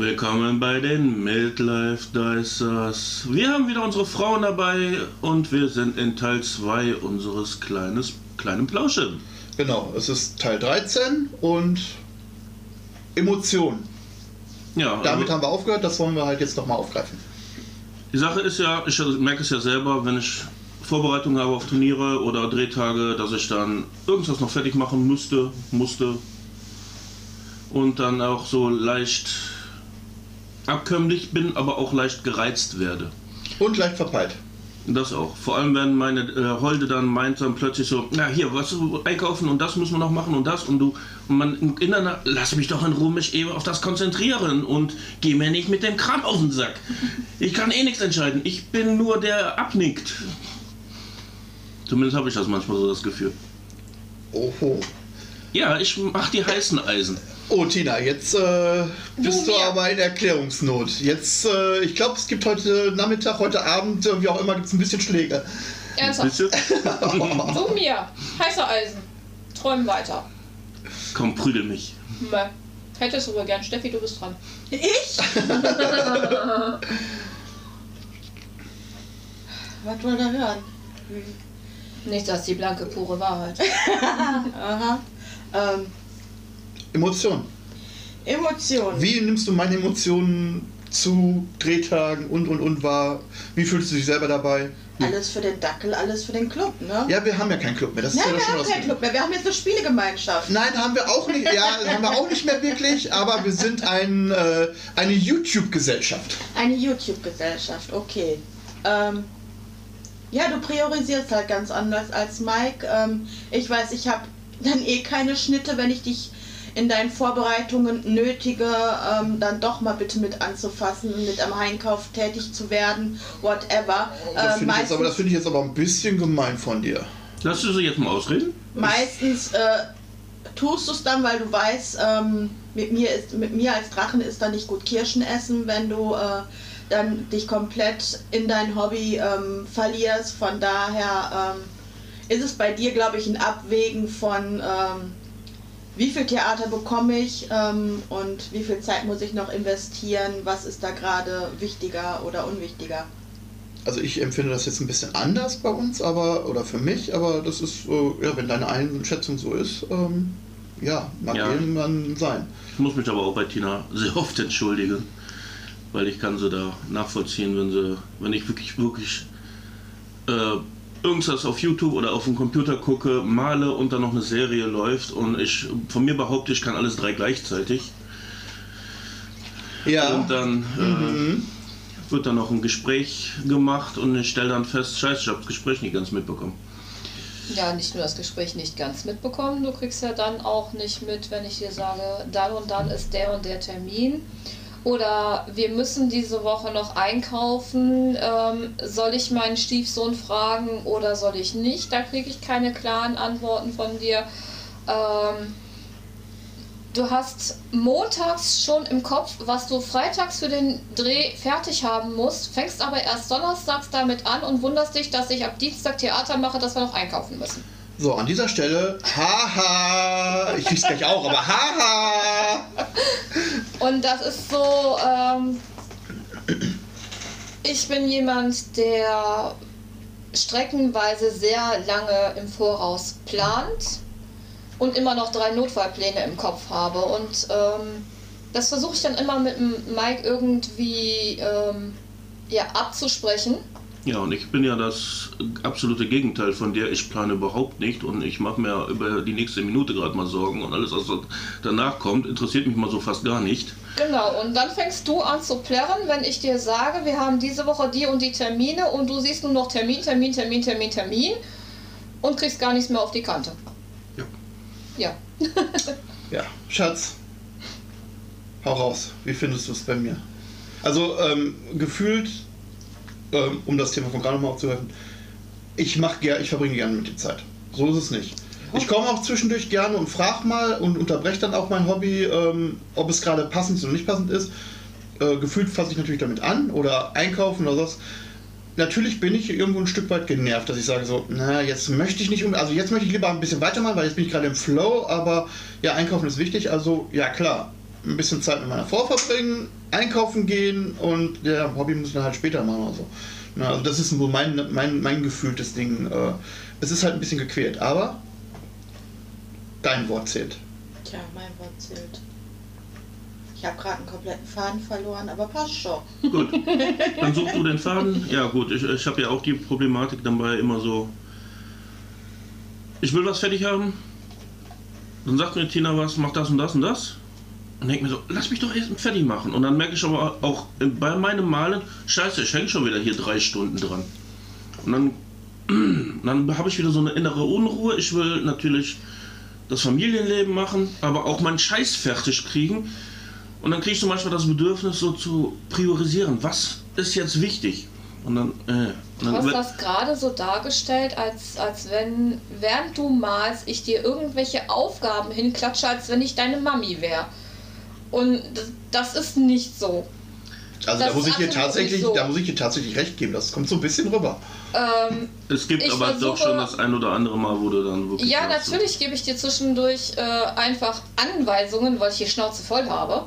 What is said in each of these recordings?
Willkommen bei den Midlife Dicers. Wir haben wieder unsere Frauen dabei und wir sind in Teil 2 unseres kleines, kleinen Plausche. Genau, es ist Teil 13 und Emotionen. Ja, Damit also haben wir aufgehört, das wollen wir halt jetzt nochmal aufgreifen. die Sache ist ja, ich merke es ja selber, wenn ich Vorbereitungen habe auf Turniere oder Drehtage, dass ich dann irgendwas noch fertig machen müsste, musste und dann auch so leicht abkömmlich bin, aber auch leicht gereizt werde. Und leicht verpeilt. Das auch. Vor allem, wenn meine äh, Holde dann meint, dann plötzlich so, na hier, was einkaufen und das müssen wir noch machen und das und du und man im Inneren, lass mich doch in Ruhe mich eben auf das konzentrieren und geh mir nicht mit dem Kram auf den Sack. Ich kann eh nichts entscheiden. Ich bin nur der abnickt. Zumindest habe ich das manchmal so das Gefühl. Oho. Ja, ich mach die heißen Eisen. Oh, Tina, jetzt äh, bist du mir. aber in Erklärungsnot. Jetzt, äh, ich glaube, es gibt heute Nachmittag, heute Abend, äh, wie auch immer, gibt es ein bisschen Schläge. Ernsthaft. Du mir. Heißer Eisen. Träum weiter. Komm, prügel mich. Meh. Hättest du wohl gern. Steffi, du bist dran. Ich? Was wollt ihr hören? Nichts als die blanke, pure Wahrheit. Aha. Ähm, Emotionen. Emotionen. Wie nimmst du meine Emotionen zu Drehtagen und und und wahr? Wie fühlst du dich selber dabei? Alles für den Dackel, alles für den Club, ne? Ja, wir haben ja keinen Club mehr. Das ist Nein, ja wir haben keinen Club mehr. Wir haben jetzt eine Spielegemeinschaft. Nein, haben wir auch nicht. Ja, haben wir auch nicht mehr wirklich. Aber wir sind ein, äh, eine YouTube-Gesellschaft. Eine YouTube-Gesellschaft, okay. Ähm, ja, du priorisierst halt ganz anders als Mike. Ähm, ich weiß, ich habe dann eh keine Schnitte, wenn ich dich in deinen Vorbereitungen nötige, ähm, dann doch mal bitte mit anzufassen, mit am Einkauf tätig zu werden, whatever. Das finde ich, jetzt aber- das finde ich jetzt aber ein bisschen gemein von dir. Lass du sie jetzt mal ausreden? Meistens äh, tust du es dann, weil du weißt, ähm, mit, mir ist, mit mir als Drachen ist da nicht gut Kirschen essen, wenn du äh, dann dich komplett in dein Hobby ähm, verlierst. Von daher ähm, ist es bei dir, glaube ich, ein Abwägen von ähm, wie viel Theater bekomme ich ähm, und wie viel Zeit muss ich noch investieren, was ist da gerade wichtiger oder unwichtiger. Also ich empfinde das jetzt ein bisschen anders bei uns, aber oder für mich, aber das ist, äh, ja, wenn deine Einschätzung so ist, ähm, ja, mag Ja. irgendwann sein. Ich muss mich aber auch bei Tina sehr oft entschuldigen, weil ich kann sie da nachvollziehen, wenn sie, wenn ich wirklich, wirklich äh, irgendwas auf YouTube oder auf dem Computer gucke, male und dann noch eine Serie läuft und ich von mir behaupte, ich kann alles drei gleichzeitig Ja. und dann äh, Mhm. wird dann noch ein Gespräch gemacht und ich stelle dann fest, scheiße, ich habe das Gespräch nicht ganz mitbekommen. Ja, nicht nur das Gespräch nicht ganz mitbekommen, du kriegst ja dann auch nicht mit, wenn ich dir sage, dann und dann ist der und der Termin. Oder wir müssen diese Woche noch einkaufen. Ähm, soll ich meinen Stiefsohn fragen oder soll ich nicht? Da kriege ich keine klaren Antworten von dir. Ähm, du hast montags schon im Kopf, was du freitags für den Dreh fertig haben musst, fängst aber erst donnerstags damit an und wunderst dich, dass ich ab Dienstag Theater mache, dass wir noch einkaufen müssen. So, an dieser Stelle, haha, ich krieg's gleich auch, aber haha. Und das ist so, ähm, ich bin jemand, der streckenweise sehr lange im Voraus plant und immer noch drei Notfallpläne im Kopf habe. Und ähm, das versuche ich dann immer mit dem Mike irgendwie ähm, ja, abzusprechen. Ja, und ich bin ja das absolute Gegenteil von dir. Ich plane überhaupt nicht und ich mache mir über die nächste Minute gerade mal Sorgen und alles, was danach kommt, interessiert mich mal so fast gar nicht. Genau, und dann fängst du an zu plärren, wenn ich dir sage, wir haben diese Woche die und die Termine und du siehst nur noch Termin, Termin, Termin, Termin, Termin und kriegst gar nichts mehr auf die Kante. Ja. Ja. Ja, Schatz, hau raus. Wie findest du es bei mir? Also, ähm, gefühlt, ähm, um das Thema von gerade nochmal aufzugreifen, ich mach ger ich verbringe gerne mit dir Zeit. So ist es nicht. Ich komme auch zwischendurch gerne und frage mal und unterbreche dann auch mein Hobby, ähm, ob es gerade passend ist oder nicht passend ist. Äh, gefühlt fasse ich natürlich damit an oder einkaufen oder was. Natürlich bin ich irgendwo ein Stück weit genervt, dass ich sage so, na, jetzt möchte ich nicht, um, also jetzt möchte ich lieber ein bisschen weitermachen, weil jetzt bin ich gerade im Flow, aber ja, einkaufen ist wichtig, also ja klar, ein bisschen Zeit mit meiner Frau verbringen, einkaufen gehen und der Hobby muss dann halt später machen oder so. Na, also das ist so mein, mein, mein gefühltes Ding. Äh, es ist halt ein bisschen gequält, aber dein Wort zählt. Tja, mein Wort zählt. Ich habe gerade einen kompletten Faden verloren, aber passt schon. Gut. Dann suchst du den Faden. Ja gut, ich, ich habe ja auch die Problematik dabei immer so. Ich will was fertig haben. Dann sagt mir Tina was, mach das und das und das. Und denke mir so, lass mich doch erst fertig machen. Und dann merke ich aber auch bei meinem Malen, scheiße, ich hänge schon wieder hier drei Stunden dran. Und dann, dann habe ich wieder so eine innere Unruhe. Ich will natürlich das Familienleben machen, aber auch meinen Scheiß fertig kriegen. Und dann kriegst du manchmal das Bedürfnis, so zu priorisieren. Was ist jetzt wichtig? Und dann, äh, und Du dann hast das gerade so dargestellt, als, als wenn, während du malst, ich dir irgendwelche Aufgaben hinklatsche, als wenn ich deine Mami wäre. Und das- ist nicht so. Also Das da muss ich dir tatsächlich, so. da muss ich dir tatsächlich recht geben. Das kommt so ein bisschen rüber. Ähm, es gibt aber doch versuche- schon das ein oder andere Mal, wo du dann wirklich. ja, natürlich gebe ich dir zwischendurch äh, einfach Anweisungen, weil ich die Schnauze voll habe.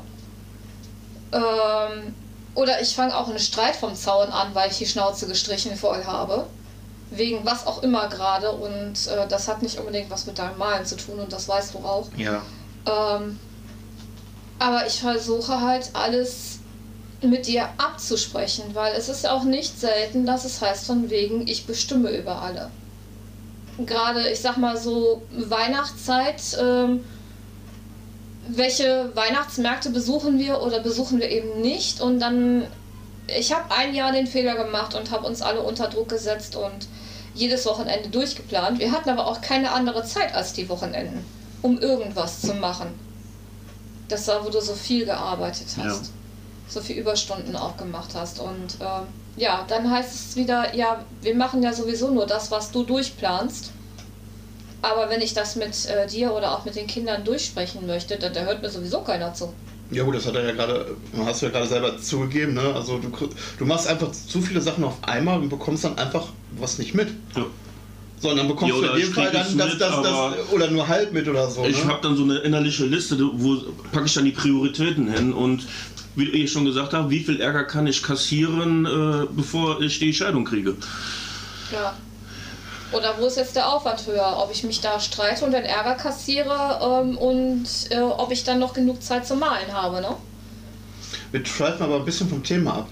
Ähm, oder ich fange auch einen Streit vom Zaun an, weil ich die Schnauze gestrichen voll habe. Wegen was auch immer gerade. Und äh, das hat nicht unbedingt was mit deinem Malen zu tun und das weißt du auch. Ja. Ähm, aber ich versuche halt alles mit dir abzusprechen, weil es ist auch nicht selten, dass es heißt von wegen, ich bestimme über alle. Gerade, ich sag mal so, Weihnachtszeit, ähm, welche Weihnachtsmärkte besuchen wir oder besuchen wir eben nicht und dann, ich habe ein Jahr den Fehler gemacht und habe uns alle unter Druck gesetzt und jedes Wochenende durchgeplant. Wir hatten aber auch keine andere Zeit als die Wochenenden, um irgendwas zu machen. Das war, wo du so viel gearbeitet hast. Ja. So viel Überstunden auch gemacht hast. Und ähm, ja, dann heißt es wieder, ja, wir machen ja sowieso nur das, was du durchplanst. Aber wenn ich das mit äh, dir oder auch mit den Kindern durchsprechen möchte, dann da hört mir sowieso keiner zu. Ja gut, das hat er ja gerade, hast du ja gerade selber zugegeben, ne? Also du, du machst einfach zu viele Sachen auf einmal und bekommst dann einfach was nicht mit. Ja. Sondern bekommst Ja, du in oder dem Fall dann das, mit, das, das, oder nur halb mit oder so. Ich ne? habe dann so eine innerliche Liste, wo packe ich dann die Prioritäten hin und wie ich schon gesagt habe, wie viel Ärger kann ich kassieren, äh, bevor ich die Scheidung kriege. Ja. Oder wo ist jetzt der Aufwand höher? Ob ich mich da streite und den Ärger kassiere ähm, und äh, ob ich dann noch genug Zeit zum Malen habe, ne? Wir schweifen aber ein bisschen vom Thema ab.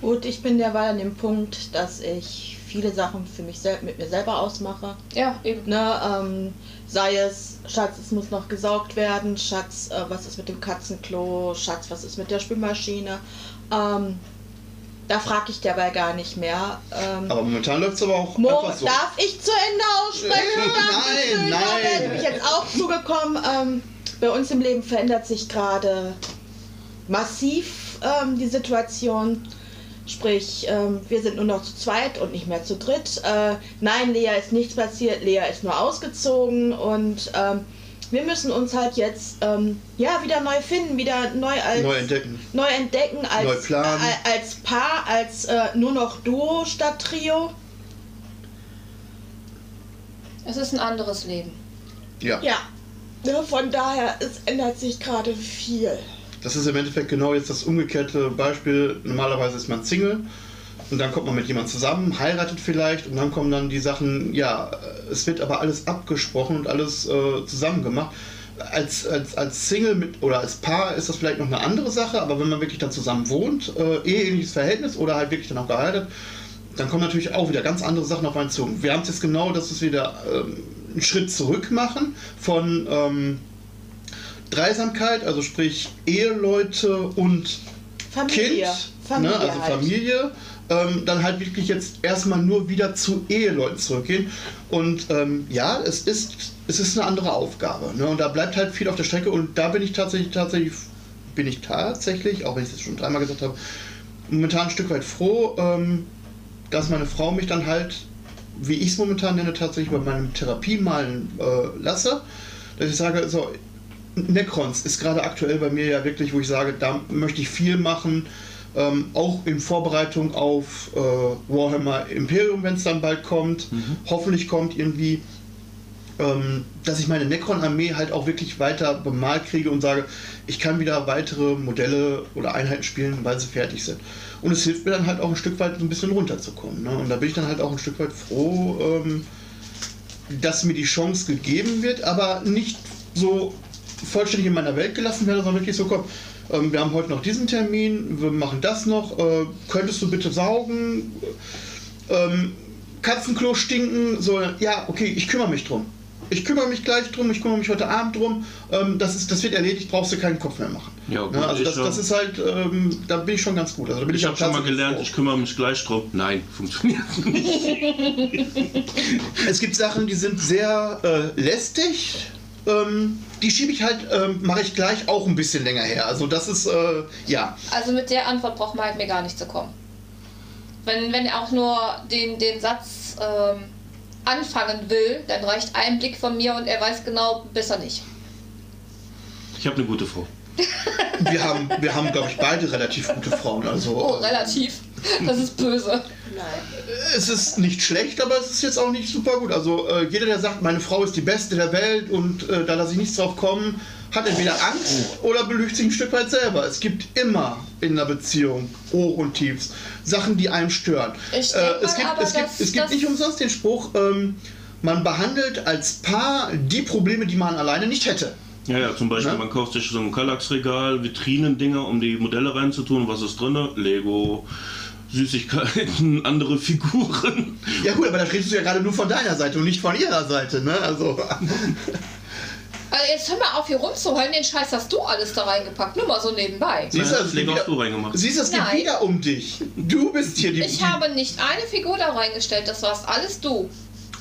Gut, ich bin derweil an dem Punkt, dass ich viele Sachen für mich sel mit mir selber ausmache. Ja, eben. Ne, ähm, sei es, Schatz, es muss noch gesaugt werden, Schatz, äh, was ist mit dem Katzenklo, Schatz, was ist mit der Spülmaschine. Ähm, da frage ich dabei gar nicht mehr. Ähm, Aber momentan läuft es aber auch Mo, einfach so. darf ich zu Ende aussprechen? Nein, Dankeschön, Da wäre nein. nämlich jetzt auch zugekommen. Ähm, bei uns im Leben verändert sich gerade massiv ähm, die Situation. Sprich, ähm, wir sind nur noch zu zweit und nicht mehr zu dritt. Äh, nein, Lea ist nichts passiert, Lea ist nur ausgezogen und ähm, wir müssen uns halt jetzt ähm, ja wieder neu finden, wieder neu als Neu entdecken. neu entdecken als, Neu planen. äh, als Paar, als äh, nur noch Duo statt Trio. Es ist ein anderes Leben. Ja. Ja, ne, von daher, es ändert sich gerade viel. Das ist im Endeffekt genau jetzt das umgekehrte Beispiel. Normalerweise ist man Single und dann kommt man mit jemandem zusammen, heiratet vielleicht und dann kommen dann die Sachen, ja, es wird aber alles abgesprochen und alles äh, zusammen gemacht. Als, als, als Single mit, oder als Paar ist das vielleicht noch eine andere Sache, aber wenn man wirklich dann zusammen wohnt, äh, eheähnliches Verhältnis oder halt wirklich dann auch geheiratet, dann kommen natürlich auch wieder ganz andere Sachen auf einen zu. Wir haben es jetzt genau, dass wir wieder ähm, einen Schritt zurück machen von ähm, Dreisamkeit, also sprich Eheleute und Familie. Kind, Familie ne, also halt. Familie, ähm, dann halt wirklich jetzt erstmal nur wieder zu Eheleuten zurückgehen. Und ähm, ja, es ist, es ist eine andere Aufgabe. Ne? Und da bleibt halt viel auf der Strecke und da bin ich tatsächlich, tatsächlich, bin ich tatsächlich, auch wenn ich es schon dreimal gesagt habe, momentan ein Stück weit froh, ähm, dass meine Frau mich dann halt, wie ich es momentan nenne, tatsächlich bei meinem Therapiemalen äh, lasse. Dass ich sage, so, Necrons ist gerade aktuell bei mir ja wirklich, wo ich sage, da möchte ich viel machen. Ähm, auch in Vorbereitung auf äh, Warhammer Imperium, wenn es dann bald kommt. Hoffentlich kommt irgendwie. ähm, dass ich meine Necron-Armee halt auch wirklich weiter bemalt kriege und sage, ich kann wieder weitere Modelle oder Einheiten spielen, weil sie fertig sind. Und es hilft mir dann halt auch ein Stück weit so ein bisschen runterzukommen. Ne? Und da bin ich dann halt auch ein Stück weit froh, ähm, dass mir die Chance gegeben wird, aber nicht so vollständig in meiner Welt gelassen werde, sondern wirklich so, komm, ähm, wir haben heute noch diesen Termin, wir machen das noch, äh, könntest du bitte saugen? Ähm, Katzenklo stinken, so, ja, okay, ich kümmere mich drum. Ich kümmere mich gleich drum, ich kümmere mich heute Abend drum. Ähm, das, ist, das wird erledigt, brauchst du keinen Kopf mehr machen. Ja, gut, Ne, also das, das ist halt, ähm, da bin ich schon ganz gut. Also da bin ich, Ich habe schon mal gelernt, froh. ich kümmere mich gleich drum. Nein, funktioniert nicht. Es gibt Sachen, die sind sehr äh, lästig. Ähm, die schiebe ich halt, ähm, mache ich gleich auch ein bisschen länger her. Also das ist, äh, ja. Also mit der Antwort braucht Mike mir gar nicht zu kommen. Wenn, wenn er auch nur den, den Satz ähm, anfangen will, dann reicht ein Blick von mir und er weiß genau, besser nicht. Ich habe eine gute Frau. Wir haben, wir haben glaube ich, beide relativ gute Frauen. Also Oh, relativ. Das ist böse. Nein. es ist nicht schlecht, aber es ist jetzt auch nicht super gut. Also äh, jeder, der sagt, meine Frau ist die Beste der Welt und äh, da lasse ich nichts drauf kommen, hat entweder Angst oder belügt sich ein Stück weit selber. Es gibt immer in einer Beziehung Hoch und Tiefs, Sachen, die einem stören. Ich Äh, es mal gibt, aber, es gibt, es gibt nicht umsonst den Spruch, ähm, man behandelt als Paar die Probleme, die man alleine nicht hätte. Ja, ja, zum Beispiel, Ne? man kauft sich so ein Kallax-Regal, Vitrinendinger, um die Modelle reinzutun. Was ist drin? Lego, Süßigkeiten, andere Figuren. Ja gut, aber da redest du ja gerade nur von deiner Seite und nicht von ihrer Seite, ne? Also Also jetzt hör mal auf, hier rumzuheulen, den Scheiß hast du alles da reingepackt. Nur mal so nebenbei. Siehst du, das geht hast du wieder- reingemacht. siehst du, es geht Nein. wieder um dich. Du bist hier die. Ich die habe nicht eine Figur da reingestellt, das warst alles du.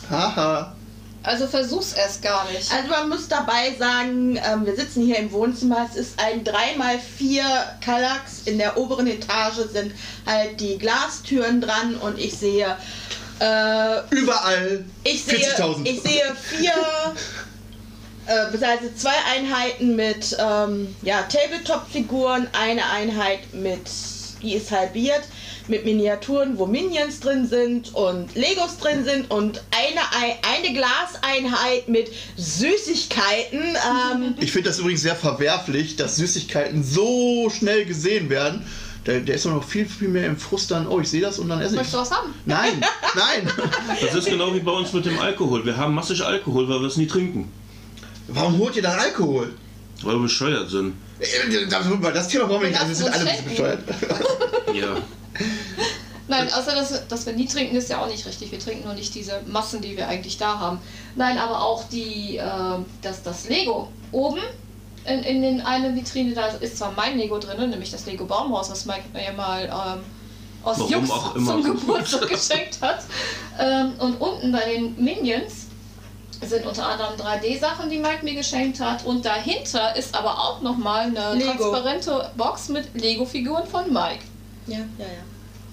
Haha. Also versuch's erst gar nicht. Also man muss dabei sagen, ähm, wir sitzen hier im Wohnzimmer, es ist ein 3x4 Kallax, in der oberen Etage sind halt die Glastüren dran und ich sehe, äh, Überall ich sehe, 40.000. ich sehe vier, äh, beziehungsweise zwei Einheiten mit ähm, ja, Tabletop-Figuren, eine Einheit mit, die ist halbiert, mit Miniaturen, wo Minions drin sind und Legos drin sind und eine, Ei- eine Glaseinheit mit Süßigkeiten. Ähm, Ich finde das übrigens sehr verwerflich, dass Süßigkeiten so schnell gesehen werden. Der, der ist doch noch viel, viel mehr im Frust dann, oh, ich sehe das und dann esse ich. Möchtest du was haben? Nein, nein. Das ist genau wie bei uns mit dem Alkohol. Wir haben massig Alkohol, weil wir es nie trinken. Warum holt ihr dann Alkohol? Weil wir bescheuert sind. Äh, Das über das Thema brauchen wir nicht, also wir sind alle ein bisschen bescheuert. Ja. Nein, außer dass, dass wir nie trinken, ist ja auch nicht richtig. Wir trinken nur nicht diese Massen, die wir eigentlich da haben. Nein, aber auch die, äh, das, das Lego oben in, in den eine Vitrine, da ist zwar mein Lego drin, nämlich das Lego Baumhaus, was Mike mir ja mal ähm, aus Warum Jux auch immer. zum Geburtstag geschenkt hat. Ähm, und unten bei den Minions sind unter anderem 3D-Sachen, die Mike mir geschenkt hat. Und dahinter ist aber auch nochmal eine Lego. transparente Box mit Lego-Figuren von Mike. Ja, ja, ja.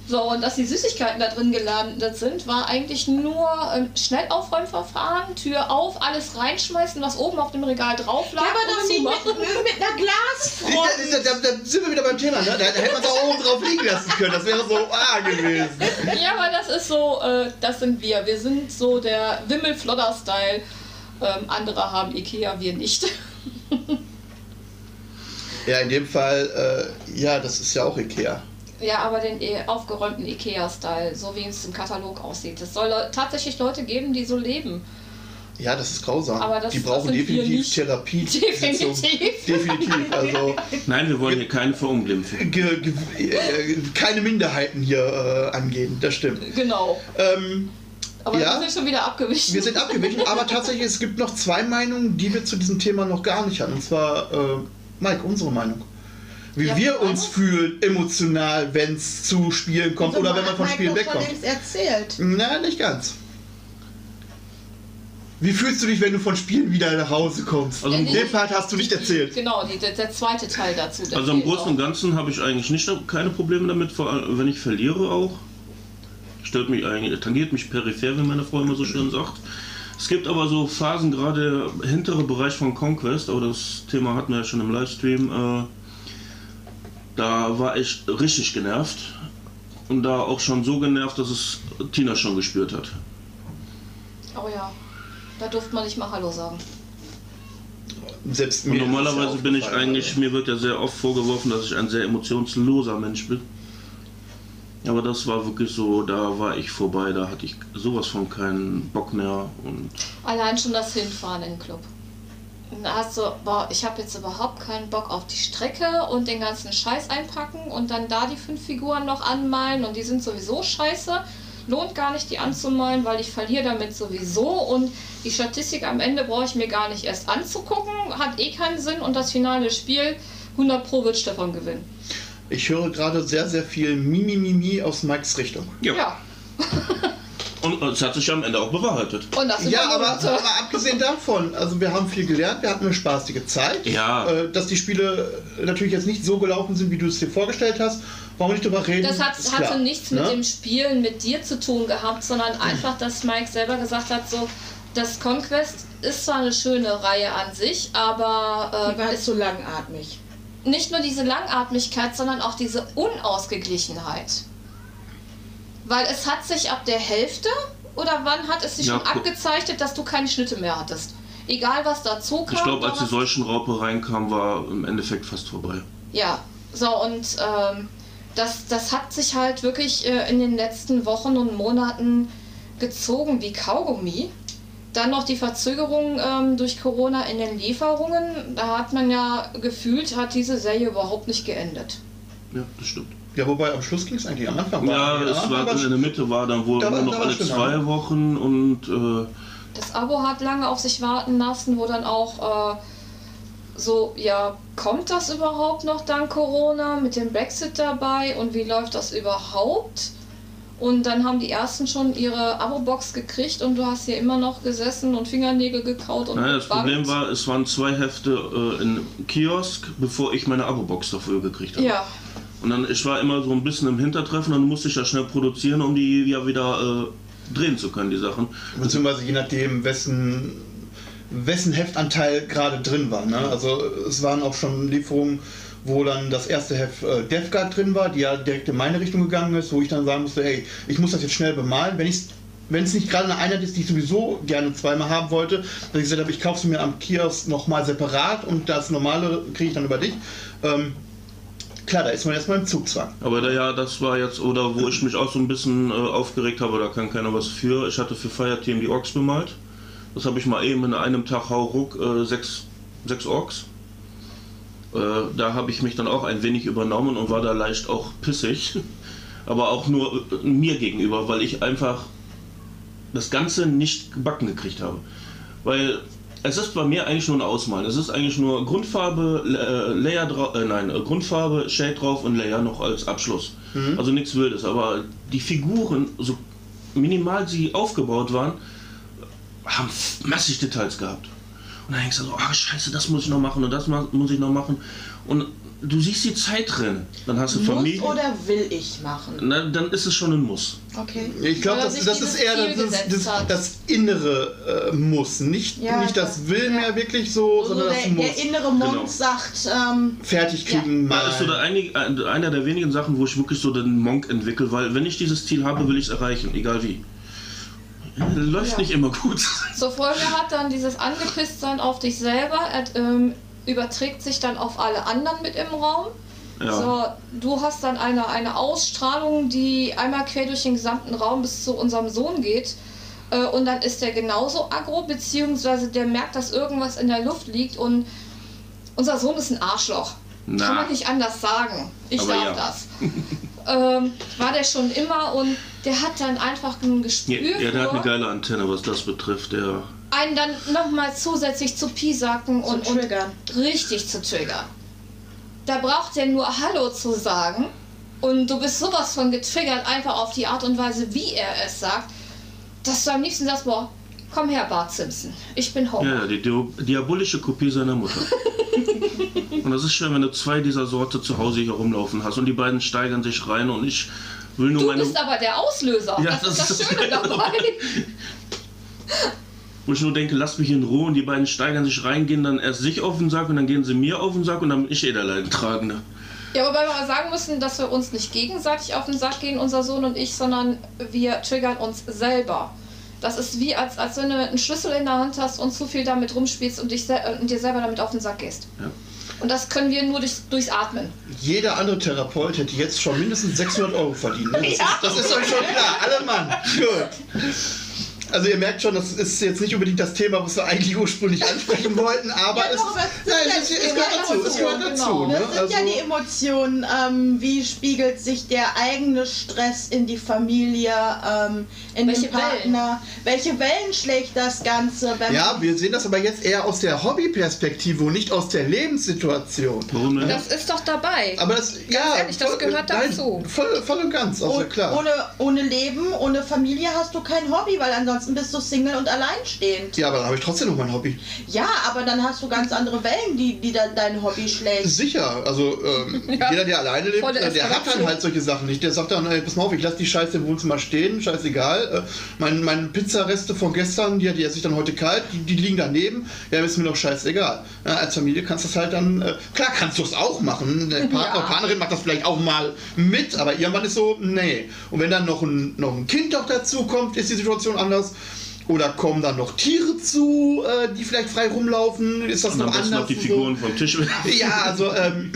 So, und dass die Süßigkeiten da drin gelandet sind, war eigentlich nur ähm, Schnellaufräumverfahren, Tür auf, alles reinschmeißen, was oben auf dem Regal drauf lag. Ja, aber doch nicht mit, mit einer Glasfront. Da, da, da sind wir wieder beim Thema, ne? Da, da hätte man es auch oben drauf liegen lassen können. Das wäre so ah gewesen. Ja, aber das ist so, äh, das sind wir. Wir sind so der Wimmel-Flodder-Style. Ähm, andere haben Ikea, wir nicht. Ja, in dem Fall, äh, ja, das ist ja auch Ikea. Ja, aber den eh aufgeräumten Ikea-Style, so wie es im Katalog aussieht. Es soll tatsächlich Leute geben, die so leben. Ja, das ist grausam. Aber das- die das brauchen wir definitiv nicht. Therapie. Definitiv. Definitiv. Also Nein, wir wollen hier keinen verunglimpfen. ge, ge, äh, keine Minderheiten hier äh, angehen, das stimmt. Genau. Ähm, Aber Ja. wir sind schon wieder abgewichen. wir sind abgewichen, aber tatsächlich, es gibt noch zwei Meinungen, die wir zu diesem Thema noch gar nicht hatten. Und zwar, äh, Mike, unsere Meinung. Wie Ja, wir uns fühlen emotional, wenn es zu Spielen kommt So, oder wenn man von Spielen wegkommt. längst erzählt. Na, nicht ganz. Wie fühlst du dich, wenn du von Spielen wieder nach Hause kommst? Also im Den Part hast du nicht erzählt. Genau, die, der, der zweite Teil dazu. der Also im Großen und. Ganzen habe ich eigentlich nicht keine Probleme damit, vor allem wenn ich verliere auch. Stört mich eigentlich, tangiert mich peripher, wie meine Frau immer so schön sagt. Es gibt aber so Phasen, gerade der hintere Bereich von Conquest, aber das Thema hatten wir ja schon im Livestream, äh, da war ich richtig genervt. Und da auch schon so genervt, dass es Tina schon gespürt hat. Oh ja. Da durfte man nicht mal Hallo sagen. Selbst mir normalerweise ja bin ich eigentlich, also. mir wird ja sehr oft vorgeworfen, dass ich ein sehr emotionsloser Mensch bin. Aber das war wirklich so, da war ich vorbei, da hatte ich sowas von keinen Bock mehr. Und Allein schon das Hinfahren in den Club. Da hast du, boah, ich habe jetzt überhaupt keinen Bock auf die Strecke und den ganzen Scheiß einpacken und dann da die fünf Figuren noch anmalen und die sind sowieso scheiße. Lohnt gar nicht, die anzumalen, weil ich verliere damit sowieso und die Statistik am Ende brauche ich mir gar nicht erst anzugucken, hat eh keinen Sinn und das finale Spiel 100 Pro wird Stefan gewinnen. Ich höre gerade sehr, sehr viel Mimi Mimi aus Mikes Richtung. ja, Ja, und es hat sich am Ende auch bewahrheitet. und das Ja, aber, aber abgesehen davon, also wir haben viel gelernt, wir hatten eine spaßige Zeit. Ja. Äh, dass die Spiele natürlich jetzt nicht so gelaufen sind, wie du es dir vorgestellt hast, wollen wir nicht drüber reden. Das hat, ist hatte klar, nichts mit ne? dem Spielen mit dir zu tun gehabt, sondern einfach, dass Mike selber gesagt hat, so, das Conquest ist zwar eine schöne Reihe an sich, aber Die war äh, halt es so langatmig. nicht nur diese Langatmigkeit, sondern auch diese Unausgeglichenheit. Weil es hat sich ab der Hälfte oder wann hat es sich Ja, schon abgezeichnet, dass du keine Schnitte mehr hattest. Egal was dazu kam. Ich glaube, als die Seuchenraupe reinkam, war im Endeffekt fast vorbei. Ja, so und ähm, das, das hat sich halt wirklich äh, in den letzten Wochen und Monaten gezogen wie Kaugummi. Dann noch die Verzögerung ähm, durch Corona in den Lieferungen. Da hat man ja gefühlt, hat diese Serie überhaupt nicht geendet. Ja, das stimmt. Ja, wobei am Schluss ging es eigentlich am Anfang. Ja, am es war in der Mitte war dann wohl Da war- nur noch war alle zwei ja. Wochen und äh, Das Abo hat lange auf sich warten lassen, wo dann auch äh, so, ja, kommt das überhaupt noch dank Corona mit dem Brexit dabei und wie läuft das überhaupt? Und dann haben die ersten schon ihre Abo-Box gekriegt und du hast hier immer noch gesessen und Fingernägel gekaut und naja, das. Problem war, es waren zwei Hefte äh, in Kiosk, bevor ich meine Abo-Box dafür gekriegt habe. Ja, Und dann, ich war immer so ein bisschen im Hintertreffen, dann musste ich ja schnell produzieren, um die ja wieder äh, drehen zu können, die Sachen. Beziehungsweise je nachdem, wessen, wessen Heftanteil gerade drin war. Ne? Also es waren auch schon Lieferungen, wo dann das erste Heft äh, Death Guard drin war, die ja direkt in meine Richtung gegangen ist, wo ich dann sagen musste, hey, ich muss das jetzt schnell bemalen. Wenn ich wenn es nicht gerade eine Einheit ist, die ich sowieso gerne zweimal haben wollte, dass ich gesagt habe, ich kaufe sie mir am Kiosk nochmal separat und das normale kriege ich dann über dich. Ähm, klar, da ist man erstmal im Zugzwang. Aber da, ja, das war jetzt, oder wo ich mich auch so ein bisschen äh, aufgeregt habe, da kann keiner was für. Ich hatte für Fireteam die Orks bemalt. Das habe ich mal eben in einem Tag hauruck, äh, sechs, sechs Orks. Äh, da habe ich mich dann auch ein wenig übernommen und war da leicht auch pissig. Aber auch nur äh, mir gegenüber, weil ich einfach das Ganze nicht gebacken gekriegt habe. Weil es ist bei mir eigentlich nur ein Ausmalen. Es ist eigentlich nur Grundfarbe, äh, Layer drauf, äh, nein, äh, Grundfarbe, Shade drauf und Layer noch als Abschluss. Also nichts Wildes. Aber die Figuren, so minimal sie aufgebaut waren, haben massig Details gehabt. Und dann denkst du so, ah scheiße, das muss ich noch machen und das muss ich noch machen. Und du siehst die Zeit drin. Dann hast du Muss Familie. oder will ich machen? Na, dann ist es schon ein Muss. Okay. Ich glaube, das, das ist eher das, das, das, das innere äh, Muss. Nicht, Ja, nicht das ja. Will mehr wirklich so, So sondern der, das Muss. der innere Mund Genau. sagt, ähm, Fertig kriegen, Da ist so einig, äh, einer der wenigen Sachen, wo ich wirklich so den Monk entwickle, weil wenn ich dieses Ziel habe, will ich es erreichen, egal wie. Läuft Ja. nicht immer gut. Zur Folge hat dann dieses Angepisstsein auf dich selber, er, ähm, überträgt sich dann auf alle anderen mit im Raum. Ja. So, du hast dann eine, eine Ausstrahlung, die einmal quer durch den gesamten Raum bis zu unserem Sohn geht. Äh, und dann ist der genauso aggro, beziehungsweise der merkt, dass irgendwas in der Luft liegt und unser Sohn ist ein Arschloch. Na. Kann man nicht anders sagen. Ich Aber darf ja. das. ähm, war der schon immer und der hat dann einfach ein Gespür Ja, ja, der hat eine geile Antenne, was das betrifft. Der, einen dann nochmal zusätzlich zu piesacken zu und, und triggern. richtig zu triggern. Da braucht er nur Hallo zu sagen und du bist sowas von getriggert, einfach auf die Art und Weise, wie er es sagt, dass du am liebsten sagst, boah, komm her, Bart Simpson, ich bin Homer. ja, die diabolische Kopie seiner Mutter. und das ist schön, wenn du zwei dieser Sorte zu Hause hier rumlaufen hast und die beiden steigern sich rein und ich will nur Du meine. bist aber der Auslöser, Ja, das, ist das ist Schöne das dabei. Wo ich nur denke, lass mich in Ruhe und die beiden steigern sich rein, gehen dann erst sich auf den Sack und dann gehen sie mir auf den Sack und dann bin ich eh der Leidtragende. Ja, wobei wir mal sagen müssen, dass wir uns nicht gegenseitig auf den Sack gehen, unser Sohn und ich, sondern wir triggern uns selber. Das ist wie, als, als wenn du einen Schlüssel in der Hand hast und zu viel damit rumspielst und, dich sel äh, und dir selber damit auf den Sack gehst. Ja. Und das können wir nur durch, durchs Atmen. Jeder andere Therapeut hätte jetzt schon mindestens 600 Euro verdient. Ne? Das, ist, das ist euch schon klar. Alle Mann. Gut. Also ihr merkt schon, das ist jetzt nicht unbedingt das Thema, was wir eigentlich ursprünglich ansprechen wollten, aber Ja, es, doch, es gehört dazu. Es gehört Genau. dazu. Ne? Das sind ja die Also, Emotionen. Ähm, wie spiegelt sich der eigene Stress in die Familie, ähm, in Welche den Partner? Welche Wellen schlägt das Ganze? Wenn ja, wir sehen das aber jetzt eher aus der Hobbyperspektive und nicht aus der Lebenssituation. Warum denn? Das ist doch dabei. Aber das, ja, ehrlich, das gehört dazu. Voll, voll und ganz, also Oh- klar. Ohne, ohne Leben, ohne Familie hast du kein Hobby, weil ansonsten bist du Single und alleinstehend. Ja, aber dann habe ich trotzdem noch mein Hobby. Ja, aber dann hast du ganz andere Wellen, die, die dann dein Hobby schlägt. Sicher, also ähm, Ja. jeder, der alleine lebt, Volle äh, der hat dann halt solche Sachen nicht. Der sagt dann, ey, pass mal auf, ich lasse die Scheiße im Wohnzimmer stehen, scheißegal. Äh, mein, meine Pizzareste von gestern, die, die esse ich dann heute kalt, die, die liegen daneben. Ja, ist mir doch scheißegal. Ja, als Familie kannst du das halt dann, äh, klar kannst du es auch machen. Der Partner, Ja. Partnerin macht das vielleicht auch mal mit, aber irgendwann ist so, nee. Und wenn dann noch ein, noch ein Kind noch dazu kommt, ist die Situation anders. Oder kommen dann noch Tiere zu, äh, die vielleicht frei rumlaufen? Ist das Und noch anders? noch die und so? Figuren vom Tisch. Ja, also ähm,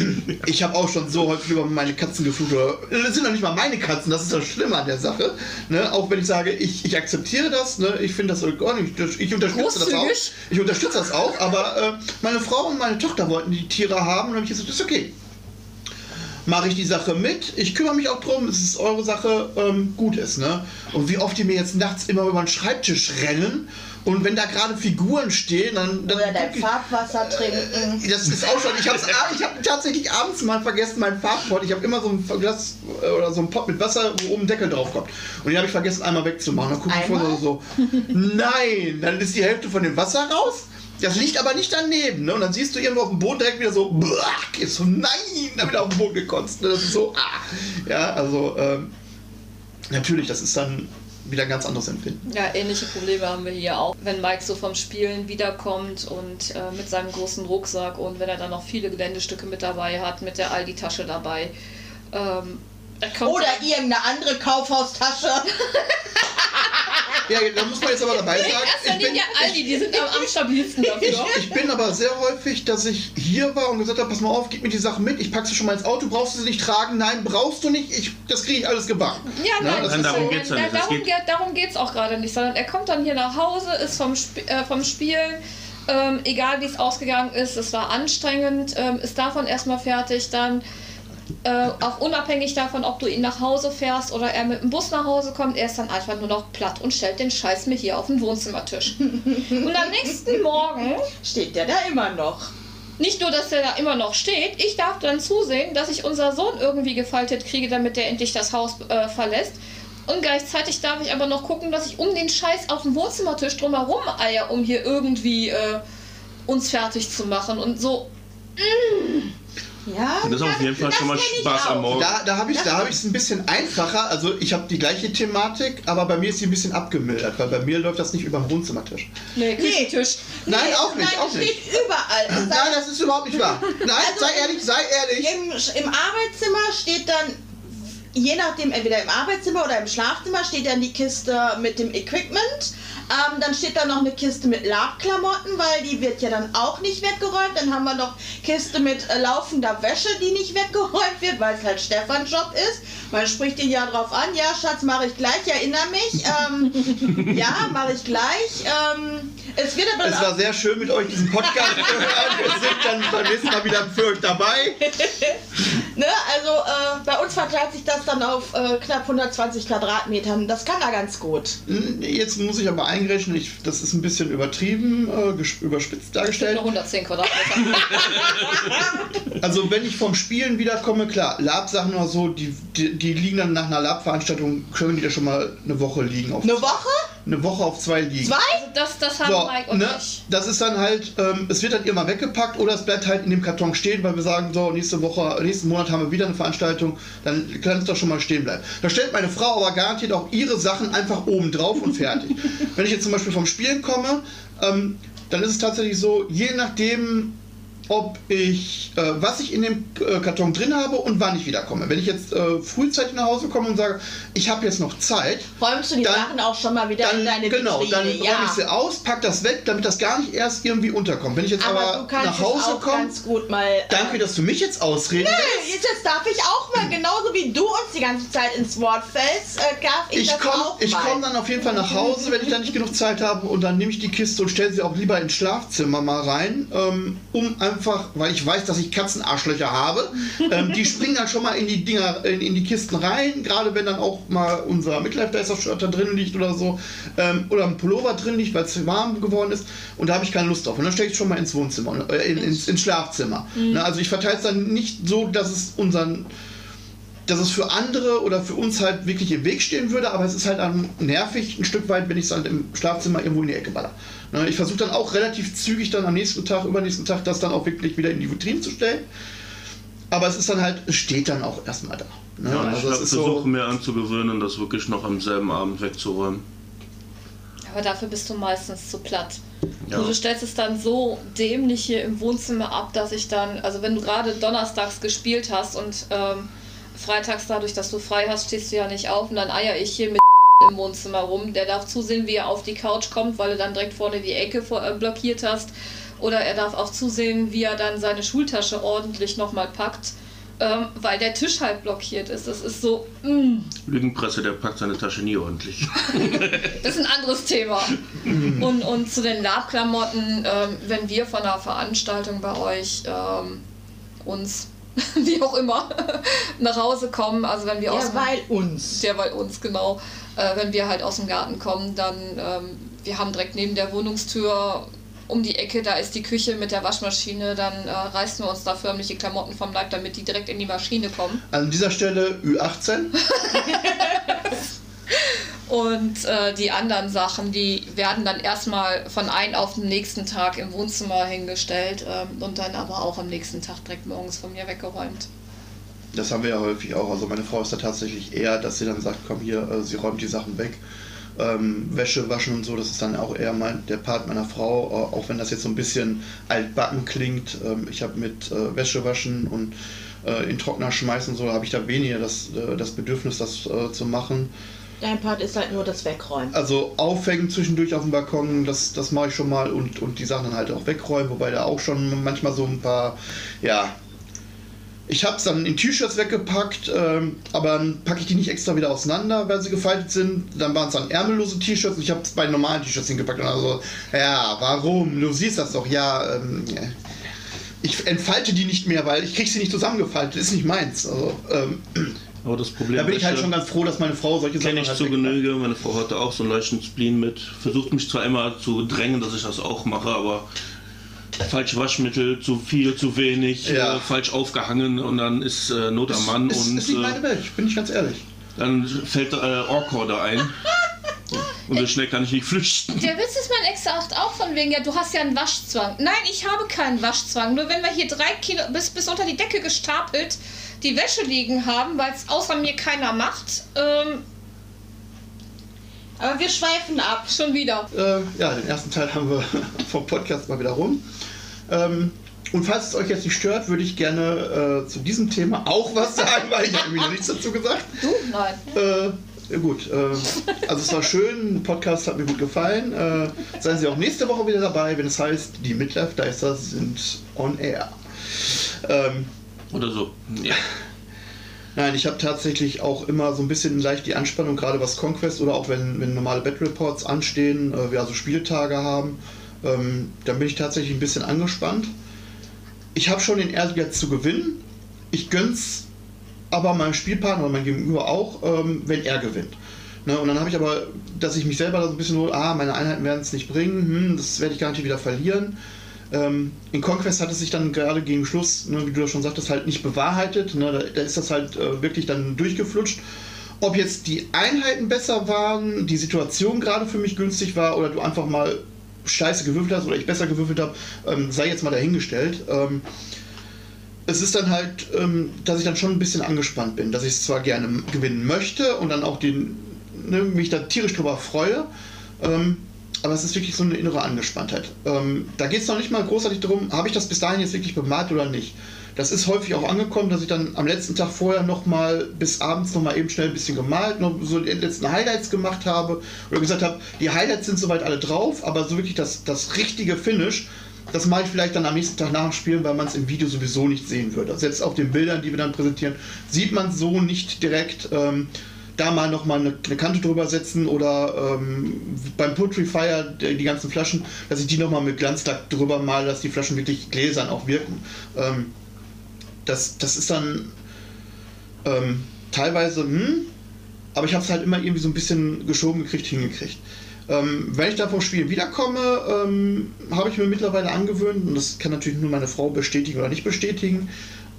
ich habe auch schon so häufig über meine Katzen geflucht. Oder, das sind doch nicht mal meine Katzen, das ist das Schlimme an der Sache. Ne? Auch wenn ich sage, ich, ich akzeptiere das, ne? ich finde das ordentlich, ich, ich unterstütze das auch. Ich unterstütze das auch, aber äh, meine Frau und meine Tochter wollten die Tiere haben und habe ich gesagt, das ist okay. Mache ich die Sache mit, ich kümmere mich auch drum, es ist eure Sache, ähm, gut ist. Ne? Und wie oft die mir jetzt nachts immer über den Schreibtisch rennen und wenn da gerade Figuren stehen, dann. dann Oder dein ich- Farbwasser trinken. das ist auch schon. Ich habe hab tatsächlich abends mal vergessen, meinen Farbpot. Ich habe immer so ein Glas äh, oder so ein Pot mit Wasser, wo oben ein Deckel drauf kommt. Und den habe ich vergessen, einmal wegzumachen. Dann gucke ich vorher so, nein, dann ist die Hälfte von dem Wasser raus. Das liegt aber nicht daneben, ne? Und dann siehst du irgendwo auf dem Boden direkt wieder so, ist so, nein, da wieder auf den Boden gekotzt. Ne? Das ist so, ah. Ja, also, ähm, natürlich, das ist dann wieder ein ganz anderes Empfinden. Ja, ähnliche Probleme haben wir hier auch. Wenn Mike so vom Spielen wiederkommt und äh, mit seinem großen Rucksack und wenn er dann noch viele Geländestücke mit dabei hat, mit der Aldi-Tasche dabei. Ähm, er kommt Oder irgendeine andere Kaufhaustasche. Ja, da muss man jetzt aber dabei sagen, Erster ich bin, Linie Aldi, die sind am, am stabilsten Ich, dafür. ich bin aber sehr häufig, dass ich hier war und gesagt habe, pass mal auf, gib mir die Sachen mit, ich packe sie schon mal ins Auto, brauchst du sie nicht tragen? Nein, brauchst du nicht, ich, das kriege ich alles gebacken. Ja, Ne, nein, das Nein, darum so, geht's ja nicht. Es Darum, geht- geht, darum geht's auch gerade nicht, sondern er kommt dann hier nach Hause, ist vom, Sp äh, vom Spielen, ähm, egal wie es ausgegangen ist, es war anstrengend, ähm, ist davon erstmal fertig, dann äh, auch unabhängig davon, ob du ihn nach Hause fährst oder er mit dem Bus nach Hause kommt, er ist dann einfach nur noch platt und stellt den Scheiß mir hier auf den Wohnzimmertisch. und am nächsten Morgen Steht der da immer noch? nicht nur, dass er da immer noch steht, ich darf dann zusehen, dass ich unser Sohn irgendwie gefaltet kriege, damit der endlich das Haus äh, verlässt. Und gleichzeitig darf ich aber noch gucken, dass ich um den Scheiß auf dem Wohnzimmertisch drumherum eier, um hier irgendwie äh, uns fertig zu machen. Und so, Ja. Das ist auf jeden Fall schon mal Spaß am Morgen. Da, da habe ich es ein bisschen einfacher. Also ich habe die gleiche Thematik, aber bei mir ist sie ein bisschen abgemildert, weil bei mir läuft das nicht über den Wohnzimmertisch. nee, Küchentisch. Nein, Nee, auch nicht, nein, auch das nicht. steht überall. Es Nein, das ist überhaupt nicht wahr. Nein, Also sei ehrlich, sei ehrlich. Im, Im Arbeitszimmer steht dann, je nachdem, entweder im Arbeitszimmer oder im Schlafzimmer, steht dann die Kiste mit dem Equipment. Ähm, dann steht da noch eine Kiste mit Labklamotten, weil die wird ja dann auch nicht weggeräumt. Dann haben wir noch Kiste mit äh, laufender Wäsche, die nicht weggeräumt wird, weil es halt Stefans Job ist. Man spricht ihn ja drauf an, ja Schatz, mache ich gleich, erinnere mich. Ähm, ja, mache ich gleich. Ähm, es wird aber Es war sehr schön mit euch diesen Podcast zu hören. Wir sind dann beim nächsten Mal wieder für euch dabei. Ne, also äh, bei uns verteilt sich das dann auf äh, knapp 120 Quadratmetern. Das kann er ganz gut. Jetzt muss ich aber eingreifen, ich, das ist ein bisschen übertrieben, äh, überspitzt Nur dargestellt. 110 Quadratmeter. Also wenn ich vom Spielen wiederkomme, klar, Lab-Sachen oder so, die, die, die liegen dann nach einer Lab-Veranstaltung, können die da schon mal eine Woche liegen. Auf, Eine Woche? Eine Woche auf zwei liegen. Zwei? Das, das haben So, Mike und ne, ich. das ist dann halt, ähm, es wird dann immer weggepackt oder es bleibt halt in dem Karton stehen, weil wir sagen, so, nächste Woche, nächsten Monat haben wir wieder eine Veranstaltung, dann kann es doch schon mal stehen bleiben. Da stellt meine Frau aber garantiert auch ihre Sachen einfach oben drauf und fertig. Wenn ich jetzt zum Beispiel vom Spielen komme, ähm, dann ist es tatsächlich so, je nachdem, ob ich, äh, was ich in dem äh, Karton drin habe und wann ich wiederkomme. Wenn ich jetzt äh, frühzeitig nach Hause komme und sage, ich habe jetzt noch Zeit, Räumst du die Dann- Sachen auch schon mal wieder dann, in deine genau, Vitrine? dann räume ja. ich sie aus, pack das weg, damit das gar nicht erst irgendwie unterkommt. Wenn ich jetzt aber, aber, nach Hause komme, mal. äh, danke, dass du mich jetzt ausreden Nö, jetzt, jetzt darf ich auch mal, genauso wie du uns die ganze Zeit ins Wort fällst, äh, darf ich, Ich das komme auch ich mal. komm dann auf jeden Fall nach Hause, wenn ich dann nicht genug Zeit habe und dann nehme ich die Kiste und stelle sie auch lieber ins Schlafzimmer mal rein, ähm, um einfach, weil ich weiß, dass ich Katzenarschlöcher habe, ähm, die springen dann schon mal in die Dinger, in, in die Kisten rein, gerade wenn dann auch mal unser Midlife Dicer Shirt da drin liegt oder so, ähm, oder ein Pullover drin liegt, weil es warm geworden ist. Und da habe ich keine Lust drauf. Und dann stelle ich es schon mal ins Wohnzimmer, äh, in, ins, ins Schlafzimmer. Ne, also ich verteile es dann nicht so, dass es unseren dass es für andere oder für uns halt wirklich im Weg stehen würde, aber es ist halt nervig ein Stück weit, wenn ich es halt im Schlafzimmer irgendwo in die Ecke baller. Ne, Ich versuche dann auch relativ zügig dann am nächsten Tag, übernächsten Tag das dann auch wirklich wieder in die Vitrine zu stellen. Aber es ist dann halt, es steht dann auch erstmal da. Ne? Ja, ich also ist versuche so, mir anzugewöhnen, das wirklich noch am selben Abend wegzuräumen. Aber dafür bist du meistens zu platt. Ja. Du stellst es dann so dämlich hier im Wohnzimmer ab, dass ich dann, also wenn du gerade donnerstags gespielt hast und ähm, freitags dadurch, dass du frei hast, stehst du ja nicht auf und dann eier ich hier mit im Wohnzimmer rum. Der darf zusehen, wie er auf die Couch kommt, weil du dann direkt vorne die Ecke äh, blockiert hast. Oder er darf auch zusehen, wie er dann seine Schultasche ordentlich nochmal packt, ähm, weil der Tisch halt blockiert ist. Das ist so, mm. Lügenpresse, der packt seine Tasche nie ordentlich. Das ist ein anderes Thema. Und, und zu den Labklamotten, ähm, wenn wir von einer Veranstaltung bei euch ähm, uns, wie auch immer, nach Hause kommen, also wenn wir aus Ja, dem, weil uns. der bei uns genau, äh, wenn wir halt aus dem Garten kommen, dann ähm, wir haben direkt neben der Wohnungstür um die Ecke, da ist die Küche mit der Waschmaschine, dann äh, reißen wir uns da förmlich die Klamotten vom Leib, damit die direkt in die Maschine kommen. an dieser Stelle Ü18. Und äh, die anderen Sachen, die werden dann erstmal von einem auf den nächsten Tag im Wohnzimmer hingestellt ähm, und dann aber auch am nächsten Tag direkt morgens von mir weggeräumt. Das haben wir ja häufig auch. Also meine Frau ist da tatsächlich eher, dass sie dann sagt, komm hier, äh, sie räumt die Sachen weg. Ähm, Wäsche waschen und so, das ist dann auch eher mein, der Part meiner Frau, äh, auch wenn das jetzt so ein bisschen altbacken klingt. Ähm, ich habe mit äh, Wäsche waschen und äh, in Trockner schmeißen und so, habe ich da weniger das, äh, das Bedürfnis, das äh, zu machen. Dein Part ist halt nur das Wegräumen. Also aufhängen zwischendurch auf dem Balkon, das, das mache ich schon mal und, und die Sachen dann halt auch wegräumen, wobei da auch schon manchmal so ein paar, ja, ich habe es dann in T-Shirts weggepackt, ähm, aber dann packe ich die nicht extra wieder auseinander, weil sie gefaltet sind. Dann waren es dann ärmellose T-Shirts und ich habe es bei normalen T-Shirts hingepackt und also, ja, warum? Du siehst das doch, ja, ähm, ich entfalte die nicht mehr, weil ich kriege sie nicht zusammengefaltet, ist nicht meins. Also, ähm, Aber das Problem da bin ich halt schon ganz froh, dass meine Frau solche Sachen kenne ich halt zu. Genüge. Meine Frau hatte auch so einen leichten Spleen mit. Versucht mich zwar immer zu drängen, dass ich das auch mache, aber falsch Waschmittel, zu viel, zu wenig, Ja. äh, falsch aufgehangen und dann ist äh, Not am Mann ist, und ist nicht äh, meine Welt, bin ich ganz ehrlich. dann fällt äh, Orkorder ein. Und so schnell kann ich nicht flüchten. Der Witz ist, mein Ex sagt auch von wegen, ja, du hast ja einen Waschzwang. Nein, ich habe keinen Waschzwang. Nur wenn wir hier drei Kilo bis, bis unter die Decke gestapelt die Wäsche liegen haben, weil es außer mir keiner macht, ähm, Aber wir schweifen ab. schon wieder. Äh, ja, den ersten Teil haben wir vom Podcast mal wieder rum. Ähm, und falls es euch jetzt nicht stört, würde ich gerne äh, zu diesem Thema auch was sagen, weil ich habe noch nichts dazu gesagt. Du? Nein. Äh, ja gut, äh, also es war schön, der Podcast hat mir gut gefallen. Äh, seien Sie auch nächste Woche wieder dabei, wenn es heißt, die Midlife Dicers sind on air. Ähm, Oder so. Ja. Nein, ich habe tatsächlich auch immer so ein bisschen leicht die Anspannung, gerade was Conquest oder auch wenn, wenn normale Battle Reports anstehen, äh, wir also Spieltage haben, ähm, dann bin ich tatsächlich ein bisschen angespannt. Ich habe schon den Ehrgeiz zu gewinnen. Ich gönn's aber meinem Spielpartner oder meinem Gegenüber auch, ähm, wenn er gewinnt. Ne, und dann habe ich aber, dass ich mich selber da so ein bisschen so, ah, meine Einheiten werden es nicht bringen, hm, das werde ich garantiert wieder verlieren. Ähm, in Conquest hat es sich dann gerade gegen Schluss, ne, wie du schon sagtest, halt nicht bewahrheitet. Ne, da, da ist das halt äh, wirklich dann durchgeflutscht. Ob jetzt die Einheiten besser waren, die Situation gerade für mich günstig war oder du einfach mal scheiße gewürfelt hast oder ich besser gewürfelt habe, ähm, sei jetzt mal dahingestellt. Ähm, es ist dann halt, ähm, dass ich dann schon ein bisschen angespannt bin, dass ich es zwar gerne gewinnen möchte und dann auch den, ne, mich da tierisch drüber freue, ähm, aber es ist wirklich so eine innere Angespanntheit. Ähm, da geht es noch nicht mal großartig darum, habe ich das bis dahin jetzt wirklich bemalt oder nicht. Das ist häufig auch angekommen, dass ich dann am letzten Tag vorher nochmal bis abends nochmal eben schnell ein bisschen gemalt, noch so die letzten Highlights gemacht habe oder gesagt habe, die Highlights sind soweit alle drauf, aber so wirklich das, das richtige Finish, das mache ich vielleicht dann am nächsten Tag nach dem Spielen, weil man es im Video sowieso nicht sehen würde. Selbst auf den Bildern, die wir dann präsentieren, sieht man so nicht direkt. Ähm, da mal nochmal eine, eine Kante drüber setzen oder ähm, beim Putrefier die, die ganzen Flaschen, dass ich die nochmal mit Glanzlack drüber mal, dass die Flaschen wirklich gläsern auch wirken. Ähm, das, das ist dann ähm, teilweise, hm, aber ich habe es halt immer irgendwie so ein bisschen geschoben gekriegt, hingekriegt. Ähm, wenn ich da vom Spiel wiederkomme, ähm, habe ich mir mittlerweile angewöhnt, und das kann natürlich nur meine Frau bestätigen oder nicht bestätigen,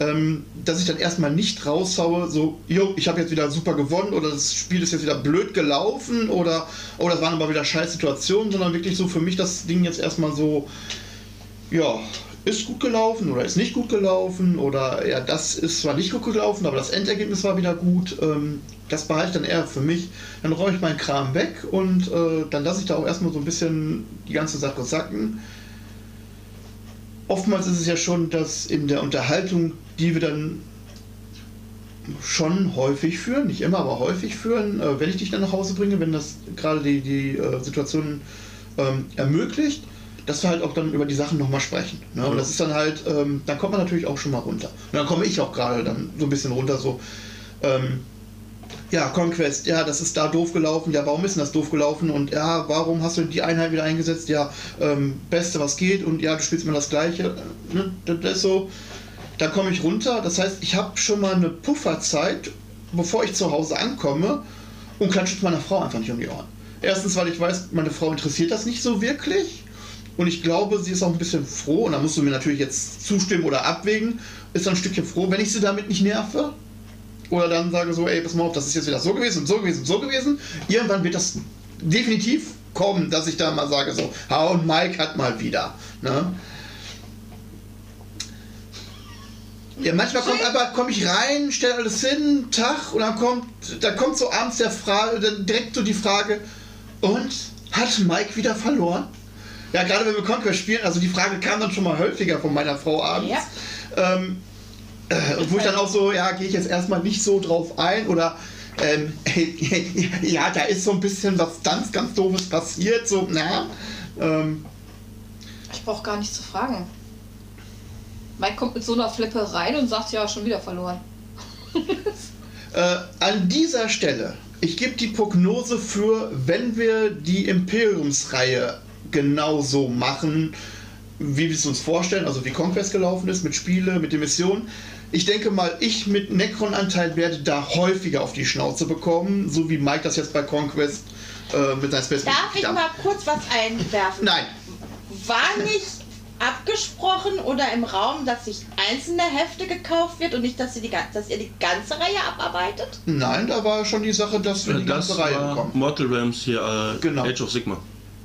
ähm, dass ich dann erstmal nicht raushaue, so, jo, ich habe jetzt wieder super gewonnen oder das Spiel ist jetzt wieder blöd gelaufen oder, oh, das waren aber wieder scheiß Situationen, sondern wirklich so für mich das Ding jetzt erstmal so, ja, ist gut gelaufen oder ist nicht gut gelaufen oder ja, das ist zwar nicht gut gelaufen, aber das Endergebnis war wieder gut. Ähm, das behalte ich dann eher für mich. Dann räume ich meinen Kram weg und äh, dann lasse ich da auch erstmal so ein bisschen die ganze Sache sacken. Oftmals ist es ja schon, dass in der Unterhaltung, die wir dann schon häufig führen, nicht immer, aber häufig führen, äh, wenn ich dich dann nach Hause bringe, wenn das gerade die, die äh, Situation ähm, ermöglicht, dass wir halt auch dann über die Sachen nochmal sprechen. Ne? Und das ist dann halt, ähm, dann kommt man natürlich auch schon mal runter. Und dann komme ich auch gerade dann so ein bisschen runter, so, ähm, ja, Conquest, ja, das ist da doof gelaufen, ja, warum ist denn das doof gelaufen und ja, warum hast du die Einheit wieder eingesetzt, ja, ähm, Beste, was geht und ja, du spielst immer das Gleiche, ne? das ist so, da komme ich runter, das heißt, ich habe schon mal eine Pufferzeit, bevor ich zu Hause ankomme und klatsche meiner Frau einfach nicht um die Ohren. Erstens, weil ich weiß, meine Frau interessiert das nicht so wirklich und ich glaube, sie ist auch ein bisschen froh, und da musst du mir natürlich jetzt zustimmen oder abwägen, ist dann ein Stückchen froh, wenn ich sie damit nicht nerve. Oder dann sage so, ey, pass mal auf, das ist jetzt wieder so gewesen und so gewesen und so gewesen. Irgendwann wird das definitiv kommen, dass ich da mal sage so, ha und Mike hat mal wieder. Ne? Ja, manchmal kommt aber komme ich rein, stelle alles hin, Tag und dann kommt, dann kommt so abends der Frage, dann direkt so die Frage, und hat Mike wieder verloren? Ja, gerade wenn wir Conquest spielen, also die Frage kam dann schon mal häufiger von meiner Frau abends. Ja. Ähm, äh, wo ich dann auch so, ja, gehe ich jetzt erstmal nicht so drauf ein oder ähm, ja, da ist so ein bisschen was ganz, ganz doofes passiert, so, na. Ähm, ich brauche gar nicht zu fragen. Mike kommt mit so einer Flippe rein und sagt, ja, schon wieder verloren. äh, an dieser Stelle, ich gebe die Prognose für, wenn wir die Imperiumsreihe genauso machen, wie wir es uns vorstellen, also wie Conquest gelaufen ist, mit Spiele, mit den Missionen. Ich denke mal, ich mit Necron-Anteil werde da häufiger auf die Schnauze bekommen, so wie Mike das jetzt bei Conquest äh, mit seinem Space Darf ich mal kurz was einwerfen? Nein. War nicht abgesprochen oder im Raum, dass sich einzelne Hefte gekauft wird und nicht, dass ihr die, dass ihr die ganze Reihe abarbeitet? Nein, da war schon die Sache, dass wir die das ganze Reihe war bekommen. Mortal Realms hier, äh, Genau. Age of Sigma.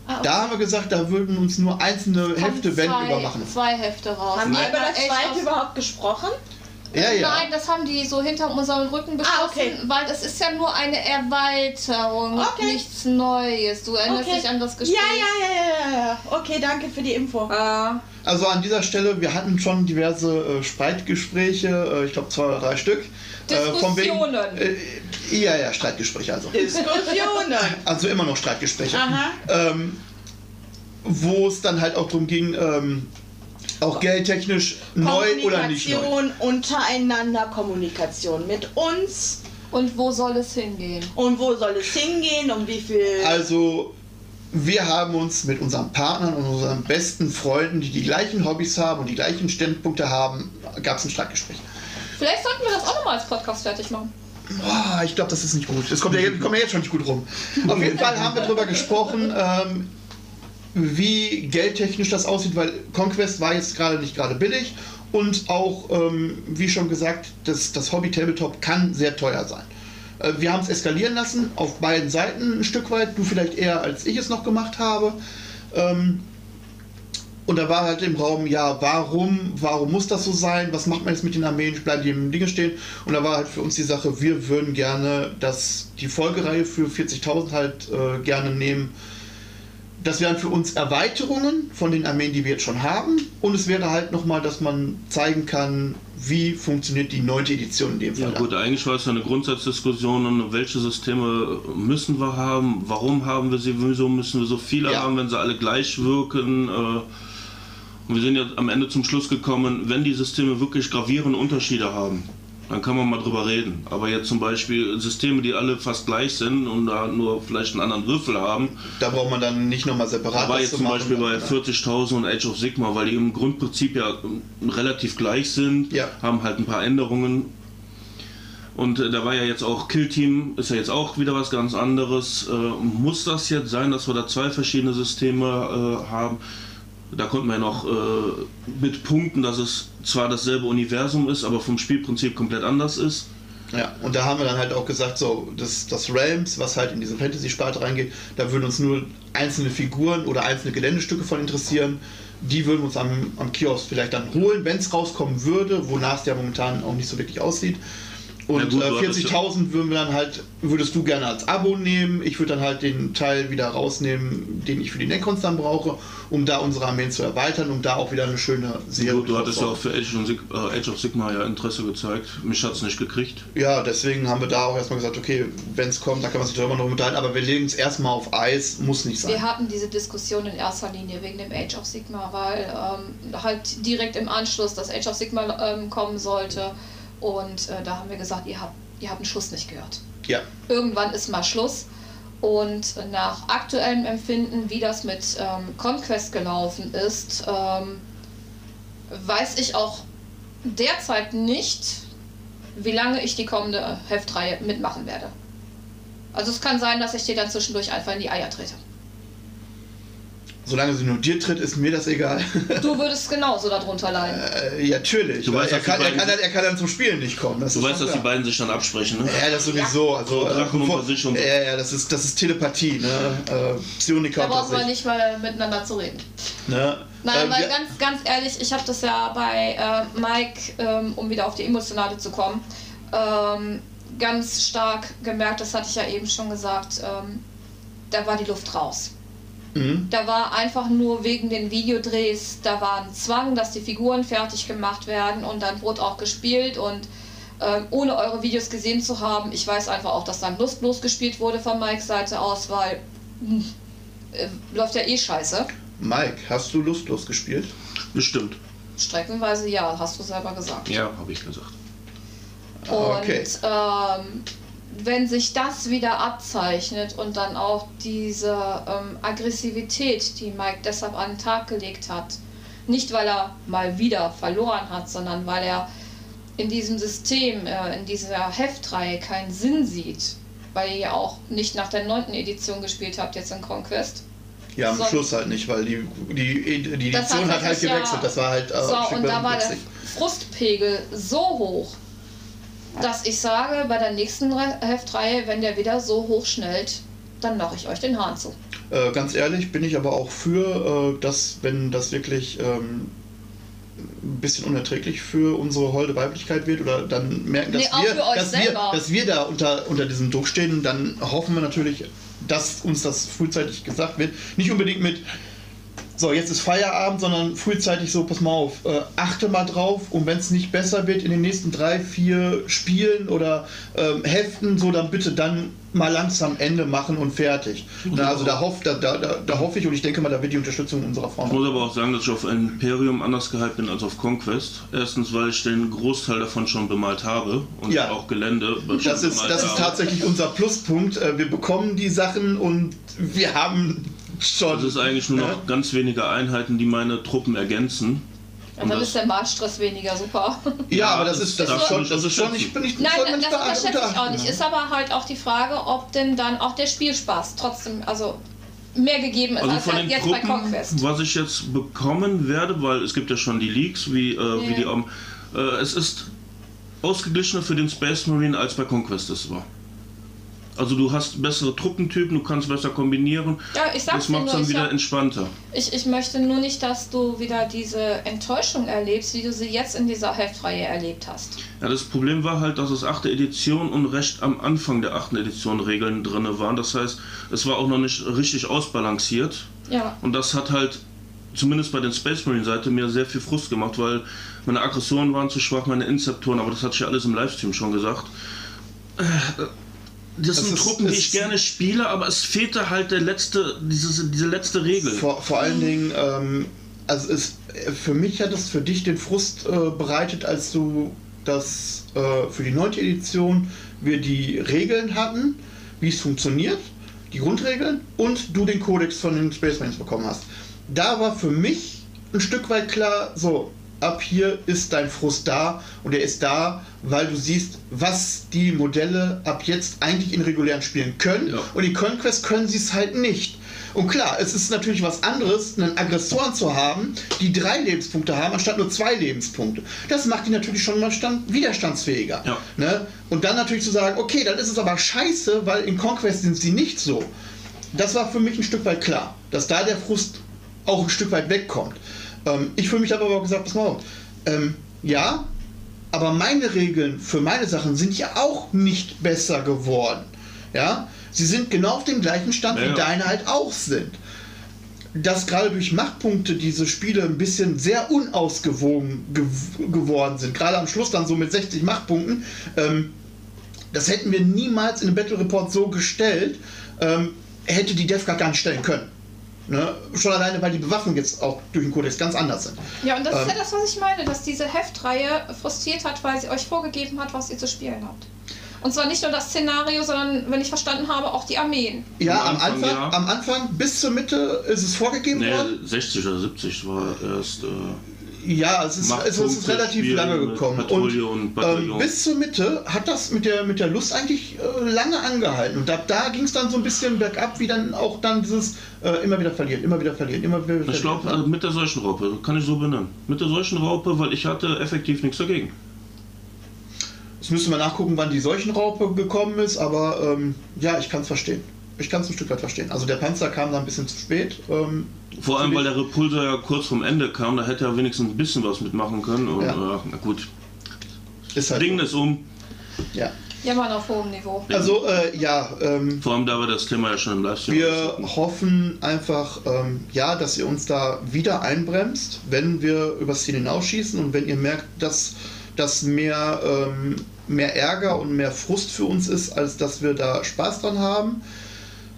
Ah, okay. Da haben wir gesagt, da würden uns nur einzelne Hefte wenn zwei, übermachen. Zwei Hefte raus. Haben wir über das zweite überhaupt gesprochen? Ja, ja. Nein, das haben die so hinter unserem Rücken beschlossen, Ah, okay. weil es ist ja nur eine Erweiterung, Okay. nichts Neues. Du erinnerst Okay. dich an das Gespräch? ja, ja, ja, ja. Okay, danke für die Info. ja. Also an dieser Stelle, wir hatten schon diverse äh, Streitgespräche, äh, ich glaube zwei oder drei Stück. Äh, von wegen- Diskussionen. Äh, ja, ja, Streitgespräche also. Diskussionen. Also immer noch Streitgespräche. Aha. Ähm, wo es dann halt auch darum ging, ähm, auch geldtechnisch neu oder nicht neu. Kommunikation untereinander, Kommunikation mit uns Und wo soll es hingehen? und wo soll es hingehen und wie viel. Also wir haben uns mit unseren Partnern und unseren besten Freunden, die die gleichen Hobbys haben und die gleichen Standpunkte haben, gab es ein Streitgespräch. Vielleicht sollten wir das auch nochmal als Podcast fertig machen. Boah, ich glaube, das ist nicht gut. Es kommt ja, wir kommen ja jetzt schon nicht gut rum. Auf jeden Fall haben wir darüber gesprochen, ähm, wie geldtechnisch das aussieht, weil Conquest war jetzt gerade nicht gerade billig und auch, ähm, wie schon gesagt, das, das Hobby Tabletop kann sehr teuer sein. Äh, wir haben es eskalieren lassen, auf beiden Seiten ein Stück weit, du vielleicht eher als ich es noch gemacht habe. Ähm, und da war halt im Raum, ja, warum, warum muss das so sein? Was macht man jetzt mit den Armeen? Bleiben die im Dinge stehen? Und da war halt für uns die Sache, wir würden gerne dass die Folgereihe für 40.000 halt äh, gerne nehmen, das wären für uns Erweiterungen von den Armeen, die wir jetzt schon haben. Und es wäre halt nochmal, dass man zeigen kann, wie funktioniert die neunte Edition in dem Ja Fall. gut, eigentlich war es ja eine Grundsatzdiskussion, um welche Systeme müssen wir haben, warum haben wir sie, wieso müssen wir so viele Ja. haben, wenn sie alle gleich wirken. Äh, und wir sind ja am Ende zum Schluss gekommen, wenn die Systeme wirklich gravierende Unterschiede haben, dann kann man mal drüber reden. Aber jetzt zum Beispiel Systeme, die alle fast gleich sind und da nur vielleicht einen anderen Würfel haben, Da braucht man dann nicht nochmal separat da war was jetzt zu zum machen. Beispiel bei 40.000 und Age of Sigma, weil die im Grundprinzip ja relativ gleich sind, Ja. haben halt ein paar Änderungen. Und äh, da war ja jetzt auch Kill Team, ist ja jetzt auch wieder was ganz anderes. Äh, muss das jetzt sein, dass wir da zwei verschiedene Systeme äh, haben? Da konnten wir ja noch äh, mit punkten, dass es zwar dasselbe Universum ist, aber vom Spielprinzip komplett anders ist. Ja, und da haben wir dann halt auch gesagt, so, das, das Realms, was halt in diese Fantasy-Sparte reingeht, da würden uns nur einzelne Figuren oder einzelne Geländestücke von interessieren. Die würden wir uns am, am Kiosk vielleicht dann holen, wenn es rauskommen würde, wonach es ja momentan auch nicht so wirklich aussieht. Und äh, hattest ja- 40.000 würden wir dann halt, würdest du gerne als Abo nehmen. Ich würde dann halt den Teil wieder rausnehmen, den ich für die Necrons dann brauche, um da unsere Armeen zu erweitern, um da auch wieder eine schöne Serie Gut, du hattest ja auch für Age, und Sig äh, Age of Sigma ja Interesse gezeigt. Mich hat es nicht gekriegt. Ja, deswegen haben wir da auch erstmal gesagt, okay, wenn es kommt, dann kann man sich darüber noch unterhalten, aber wir legen es erstmal auf Eis, muss nicht sein. Wir hatten diese Diskussion in erster Linie wegen dem Age of Sigma, weil ähm, halt direkt im Anschluss das Age of Sigma ähm, kommen sollte. Und äh, da haben wir gesagt, ihr habt, ihr habt einen Schuss nicht gehört. Ja, Irgendwann ist mal Schluss. Und nach aktuellem Empfinden, wie das mit ähm, Conquest gelaufen ist, ähm, weiß ich auch derzeit nicht, wie lange ich die kommende Heftreihe mitmachen werde. Also es kann sein, dass ich dir dann zwischendurch einfach in die Eier trete. Solange sie nur dir tritt, ist mir das egal. Du würdest genauso darunter leiden. äh, ja, natürlich. Du weißt, er, die kann, er, kann, dann- er kann dann zum Spielen nicht kommen. Das Du weißt, dass die klar. beiden sich dann absprechen, ne? Ja, das sowieso. Also, So Drachen bevor- unter sich und so. ja, ja, das ist, das ist Telepathie, ne? Äh, Psioniker Da brauchen wir nicht mal miteinander zu reden. Ne? Nein, Äh, weil ganz, ganz ehrlich, ich habe das ja bei äh, Mike, ähm, um wieder auf die emotionale zu kommen, ähm, ganz stark gemerkt, das hatte ich ja eben schon gesagt, ähm, da war die Luft raus. Mhm. Da war einfach nur wegen den Videodrehs, da war ein Zwang, dass die Figuren fertig gemacht werden und dann wurde auch gespielt und ähm, ohne eure Videos gesehen zu haben, ich weiß einfach auch, dass dann lustlos gespielt wurde von Mikes Seite aus, weil hm, äh, läuft ja eh scheiße. Mike, hast du lustlos gespielt? Bestimmt. Streckenweise ja, hast du selber gesagt. Ja, habe ich gesagt. Und Okay. ähm, wenn sich das wieder abzeichnet und dann auch diese ähm, Aggressivität, die Mike deshalb an den Tag gelegt hat, nicht weil er mal wieder verloren hat, sondern weil er in diesem System, äh, in dieser Heftreihe keinen Sinn sieht, weil ihr ja auch nicht nach der neunten Edition gespielt habt jetzt in Conquest. Ja, am So. Schluss halt nicht, weil die, die, die Edition hat halt sich ja- gewechselt. Das war halt äh, So, und da war der. Frustpegel so hoch, dass ich sage, bei der nächsten Re Heftreihe, wenn der wieder so hoch schnellt, dann mache ich euch den Hahn zu. Äh, ganz ehrlich bin ich aber auch für, äh, dass, wenn das wirklich ähm, ein bisschen unerträglich für unsere holde Weiblichkeit wird oder dann merken, dass, Nee, wir, dass, wir, dass wir da unter, unter diesem Druck stehen, dann hoffen wir natürlich, dass uns das frühzeitig gesagt wird. Nicht unbedingt mit, so jetzt ist Feierabend, sondern frühzeitig so, pass mal auf, äh, achte mal drauf und wenn es nicht besser wird in den nächsten drei, vier Spielen oder ähm, Heften, so dann bitte dann mal langsam Ende machen und fertig. Na, also da, hoff, da, da, da, hoffe ich und ich denke mal, da wird die Unterstützung unserer Ich Frauen. muss aber auch sagen, dass ich auf Imperium anders gehypt bin als auf Conquest. Erstens, weil ich den Großteil davon schon bemalt habe und Ja. auch Gelände. Das ist, das ist tatsächlich unser Pluspunkt. Äh, Wir bekommen die Sachen und wir haben schon. Das ist eigentlich nur Ja. noch ganz wenige Einheiten, die meine Truppen ergänzen. Und dann das- ist der Malstress weniger super. Ja, aber das das ist, das ist schon, das ist schon, ich bin nicht, Nein, das unterschätze ich auch nicht. Ist aber halt auch die Frage, ob denn dann auch der Spielspaß trotzdem, also mehr gegeben ist Also als von den jetzt bei Truppen, Conquest. was ich jetzt bekommen werde, weil es gibt ja schon die Leaks, wie, äh, wie Ja. die um, äh, es ist ausgeglichener für den Space Marine als bei Conquest es war. Also du hast bessere Truppentypen, du kannst besser kombinieren. Ja, ich sag's Das macht nur, dann wieder hab, entspannter. ich, ich möchte nur nicht, dass du wieder diese Enttäuschung erlebst, wie du sie jetzt in dieser Heftreihe erlebt hast. Ja, das Problem war halt, dass es 8. Edition und recht am Anfang der 8. Edition Regeln drin waren. Das heißt, es war auch noch nicht richtig ausbalanciert. Ja. Und das hat halt, zumindest bei den Space Marine Seite, mir sehr viel Frust gemacht, weil meine Aggressionen waren zu schwach, meine Inzeptoren, aber das hatte ich ja alles im Livestream schon gesagt. Das, Das sind ist- Truppen, die ich gerne spiele, aber es fehlte halt der letzte, diese, diese letzte Regel. Vor, vor allen Dingen, ähm, also es, für mich hat es für dich den Frust äh, bereitet, als du das äh, für die neunte Edition wir die Regeln hatten, wie es funktioniert, die Grundregeln und du den Kodex von den Space Marines bekommen hast. Da war für mich ein Stück weit klar, so, ab hier ist dein Frust da und er ist da, weil du siehst, was die Modelle ab jetzt eigentlich in regulären Spielen können Ja. und in Conquest können sie es halt nicht. Und klar, es ist natürlich was anderes, einen Aggressoren zu haben, die drei Lebenspunkte haben, anstatt nur zwei Lebenspunkte. Das macht die natürlich schon mal stand widerstandsfähiger. Ja. Ne? Und dann natürlich zu sagen, okay, dann ist es aber scheiße, weil in Conquest sind sie nicht so. Das war für mich ein Stück weit klar, dass da der Frust auch ein Stück weit wegkommt. Ähm, ich für mich habe aber auch gesagt, pass mal auf, ähm, ja, aber meine Regeln für meine Sachen sind ja auch nicht besser geworden. Ja, sie sind genau auf dem gleichen Stand, Ja, wie deine halt auch sind. Dass gerade durch Machtpunkte diese Spiele ein bisschen sehr unausgewogen gew geworden sind, gerade am Schluss dann so mit 60 Machtpunkten, ähm, das hätten wir niemals in einem Battle Report so gestellt, ähm, hätte die DevGuard gar nicht stellen können. Ne? Schon alleine, weil die Bewaffnung jetzt auch durch den Kodex ganz anders sind. Ja, und das ist Ähm. ja das, was ich meine, dass diese Heftreihe frustriert hat, weil sie euch vorgegeben hat, was ihr zu spielen habt. Und zwar nicht nur das Szenario, sondern, wenn ich verstanden habe, auch die Armeen. Ja, Am am Anfang, Anfang, ja. am Anfang bis zur Mitte ist es vorgegeben Nee, worden. 60 oder 70 war erst. Äh, Ja, es ist, es ist relativ spielen lange gekommen. Und und ähm, bis zur Mitte hat das mit der, mit der Lust eigentlich äh, lange angehalten. Und ab da ging es dann so ein bisschen bergab, wie dann auch dann dieses äh, immer wieder verlieren, immer wieder verlieren, immer wieder verlieren. ich glaube, äh, mit der Seuchenraupe, kann ich so benennen. Mit der Seuchenraupe, weil ich hatte effektiv nichts dagegen. Jetzt müssen wir nachgucken, wann die Seuchenraupe gekommen ist, aber ähm, ja, ich kann es verstehen. Ich kann es ein Stück weit verstehen. Also der Panzer kam da ein bisschen zu spät. Ähm, Vor allem, weil der Repulsor ja kurz vorm Ende kam, da hätte er wenigstens ein bisschen was mitmachen können. Und Ja. äh, na gut, ist halt Ding ist um. ja. Jammern auf hohem Niveau. Also äh, ja, ähm, Vor allem, da wir das Thema ja schon im Livestream Wir hoffen einfach, ähm, ja, dass ihr uns da wieder einbremst, wenn wir übers Ziel hinausschießen und wenn ihr merkt, dass das mehr, ähm, mehr Ärger und mehr Frust für uns ist, als dass wir da Spaß dran haben.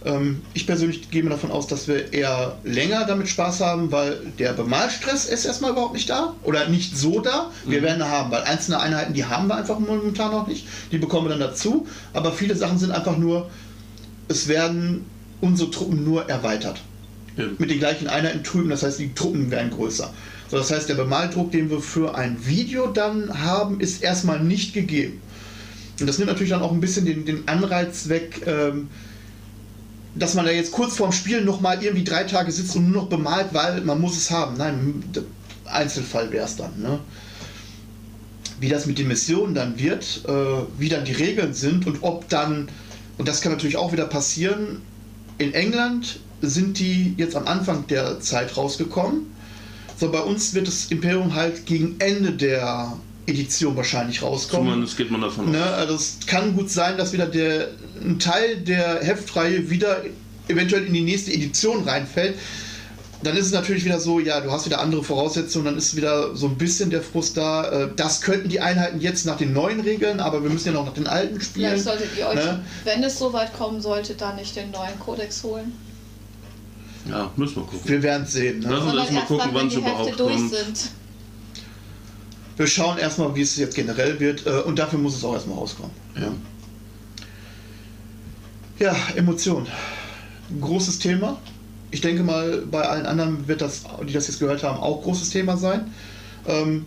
Ähm, ich persönlich gehe mir davon aus, dass wir eher länger damit Spaß haben, weil der Bemalstress ist erstmal überhaupt nicht da oder nicht so da. Wir werden ihn haben, weil einzelne Einheiten, die haben wir einfach momentan noch nicht. Die bekommen wir dann dazu. Aber viele Sachen sind einfach nur, es werden unsere Truppen nur erweitert. Eben. Mit den gleichen Einheiten drüben, das heißt, die Truppen werden größer. So, das heißt, der Bemaldruck, den wir für ein Video dann haben, ist erstmal nicht gegeben. Und das nimmt natürlich dann auch ein bisschen den, den Anreiz weg, ähm, dass man da jetzt kurz vorm Spiel nochmal irgendwie drei Tage sitzt und nur noch bemalt, weil man muss es haben. Nein, Einzelfall wäre es dann. Ne? Wie das mit den Missionen dann wird, äh, wie dann die Regeln sind und ob dann, und das kann natürlich auch wieder passieren, in England sind die jetzt am Anfang der Zeit rausgekommen. So, bei uns wird das Imperium halt gegen Ende der Edition wahrscheinlich rauskommen. Zumindest geht man davon Ne, aus. also es kann gut sein, dass wieder der, ein Teil der Heftreihe wieder eventuell in die nächste Edition reinfällt. Dann ist es natürlich wieder so, ja, du hast wieder andere Voraussetzungen, dann ist wieder so ein bisschen der Frust da. Äh, Das könnten die Einheiten jetzt nach den neuen Regeln, aber wir müssen ja noch nach den alten spielen. Vielleicht solltet ihr euch, Ne? wenn es soweit kommen sollte, dann nicht den neuen Kodex holen. Ja, müssen wir gucken. Wir werden es sehen. Lass Ne? uns Sondern erst mal erst gucken, wann es die Hefte überhaupt durch kommt. sind. Wir schauen erstmal, wie es jetzt generell wird äh, und dafür muss es auch erstmal rauskommen. Ja. Ja, Emotion. Großes Thema. Ich denke mal, bei allen anderen wird das, die das jetzt gehört haben, auch großes Thema sein. Ähm,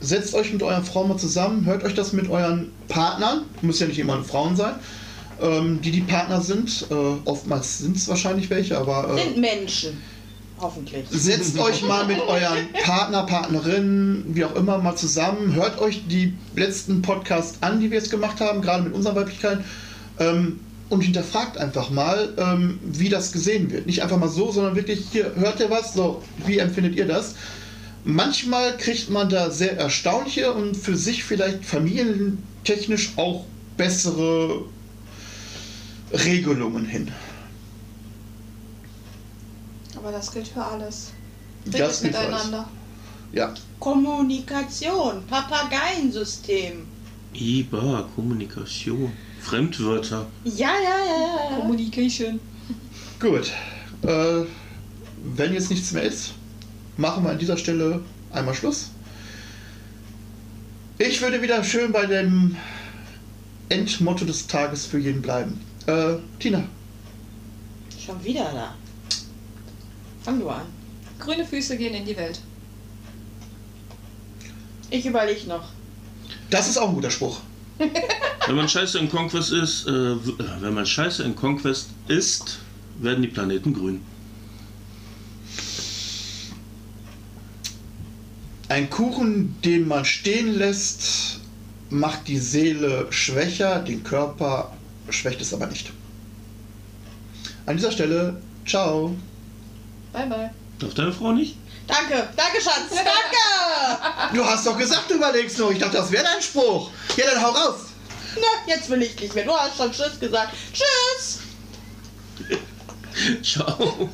setzt euch mit euren Frauen mal zusammen, hört euch das mit euren Partnern, muss ja nicht immer Frauen sein, ähm, die die Partner sind. Äh, oftmals sind es wahrscheinlich welche, aber äh, Sind Menschen. Hoffentlich. setzt euch mal mit euren Partner, Partnerinnen, wie auch immer, mal zusammen. Hört euch die letzten Podcasts an, die wir jetzt gemacht haben, gerade mit unseren Weiblichkeiten. Ähm, und hinterfragt einfach mal, ähm, wie das gesehen wird. Nicht einfach mal so, sondern wirklich, hier, hört ihr was? So, wie empfindet ihr das? Manchmal kriegt man da sehr erstaunliche und für sich vielleicht familientechnisch auch bessere Regelungen hin. Aber das gilt für alles. Das Redet alles. miteinander. Ja. Kommunikation, Papageiensystem. IBA, Kommunikation, Fremdwörter. Ja, ja, ja, ja. Communication. Gut. Äh, wenn jetzt nichts mehr ist, machen wir an dieser Stelle einmal Schluss. Ich würde wieder schön bei dem Endmotto des Tages für jeden bleiben. Äh, Tina, Schon wieder da. Fang du an. Grüne Füße gehen in die Welt. Ich überlege noch. das ist auch ein guter Spruch. Wenn man scheiße in Conquest ist, äh, äh, wenn man scheiße in Conquest ist, werden die Planeten grün. Ein Kuchen, den man stehen lässt, macht die Seele schwächer, den Körper schwächt es aber nicht. An dieser Stelle, ciao. Bye, bye. Darf deine Frau nicht? Danke, danke, Schatz, danke! Du hast doch gesagt, du überlegst noch. Ich dachte, das wäre dein Spruch. Ja, dann hau raus. Na, jetzt will ich nicht mehr. Du hast schon Tschüss gesagt. Tschüss! Ciao.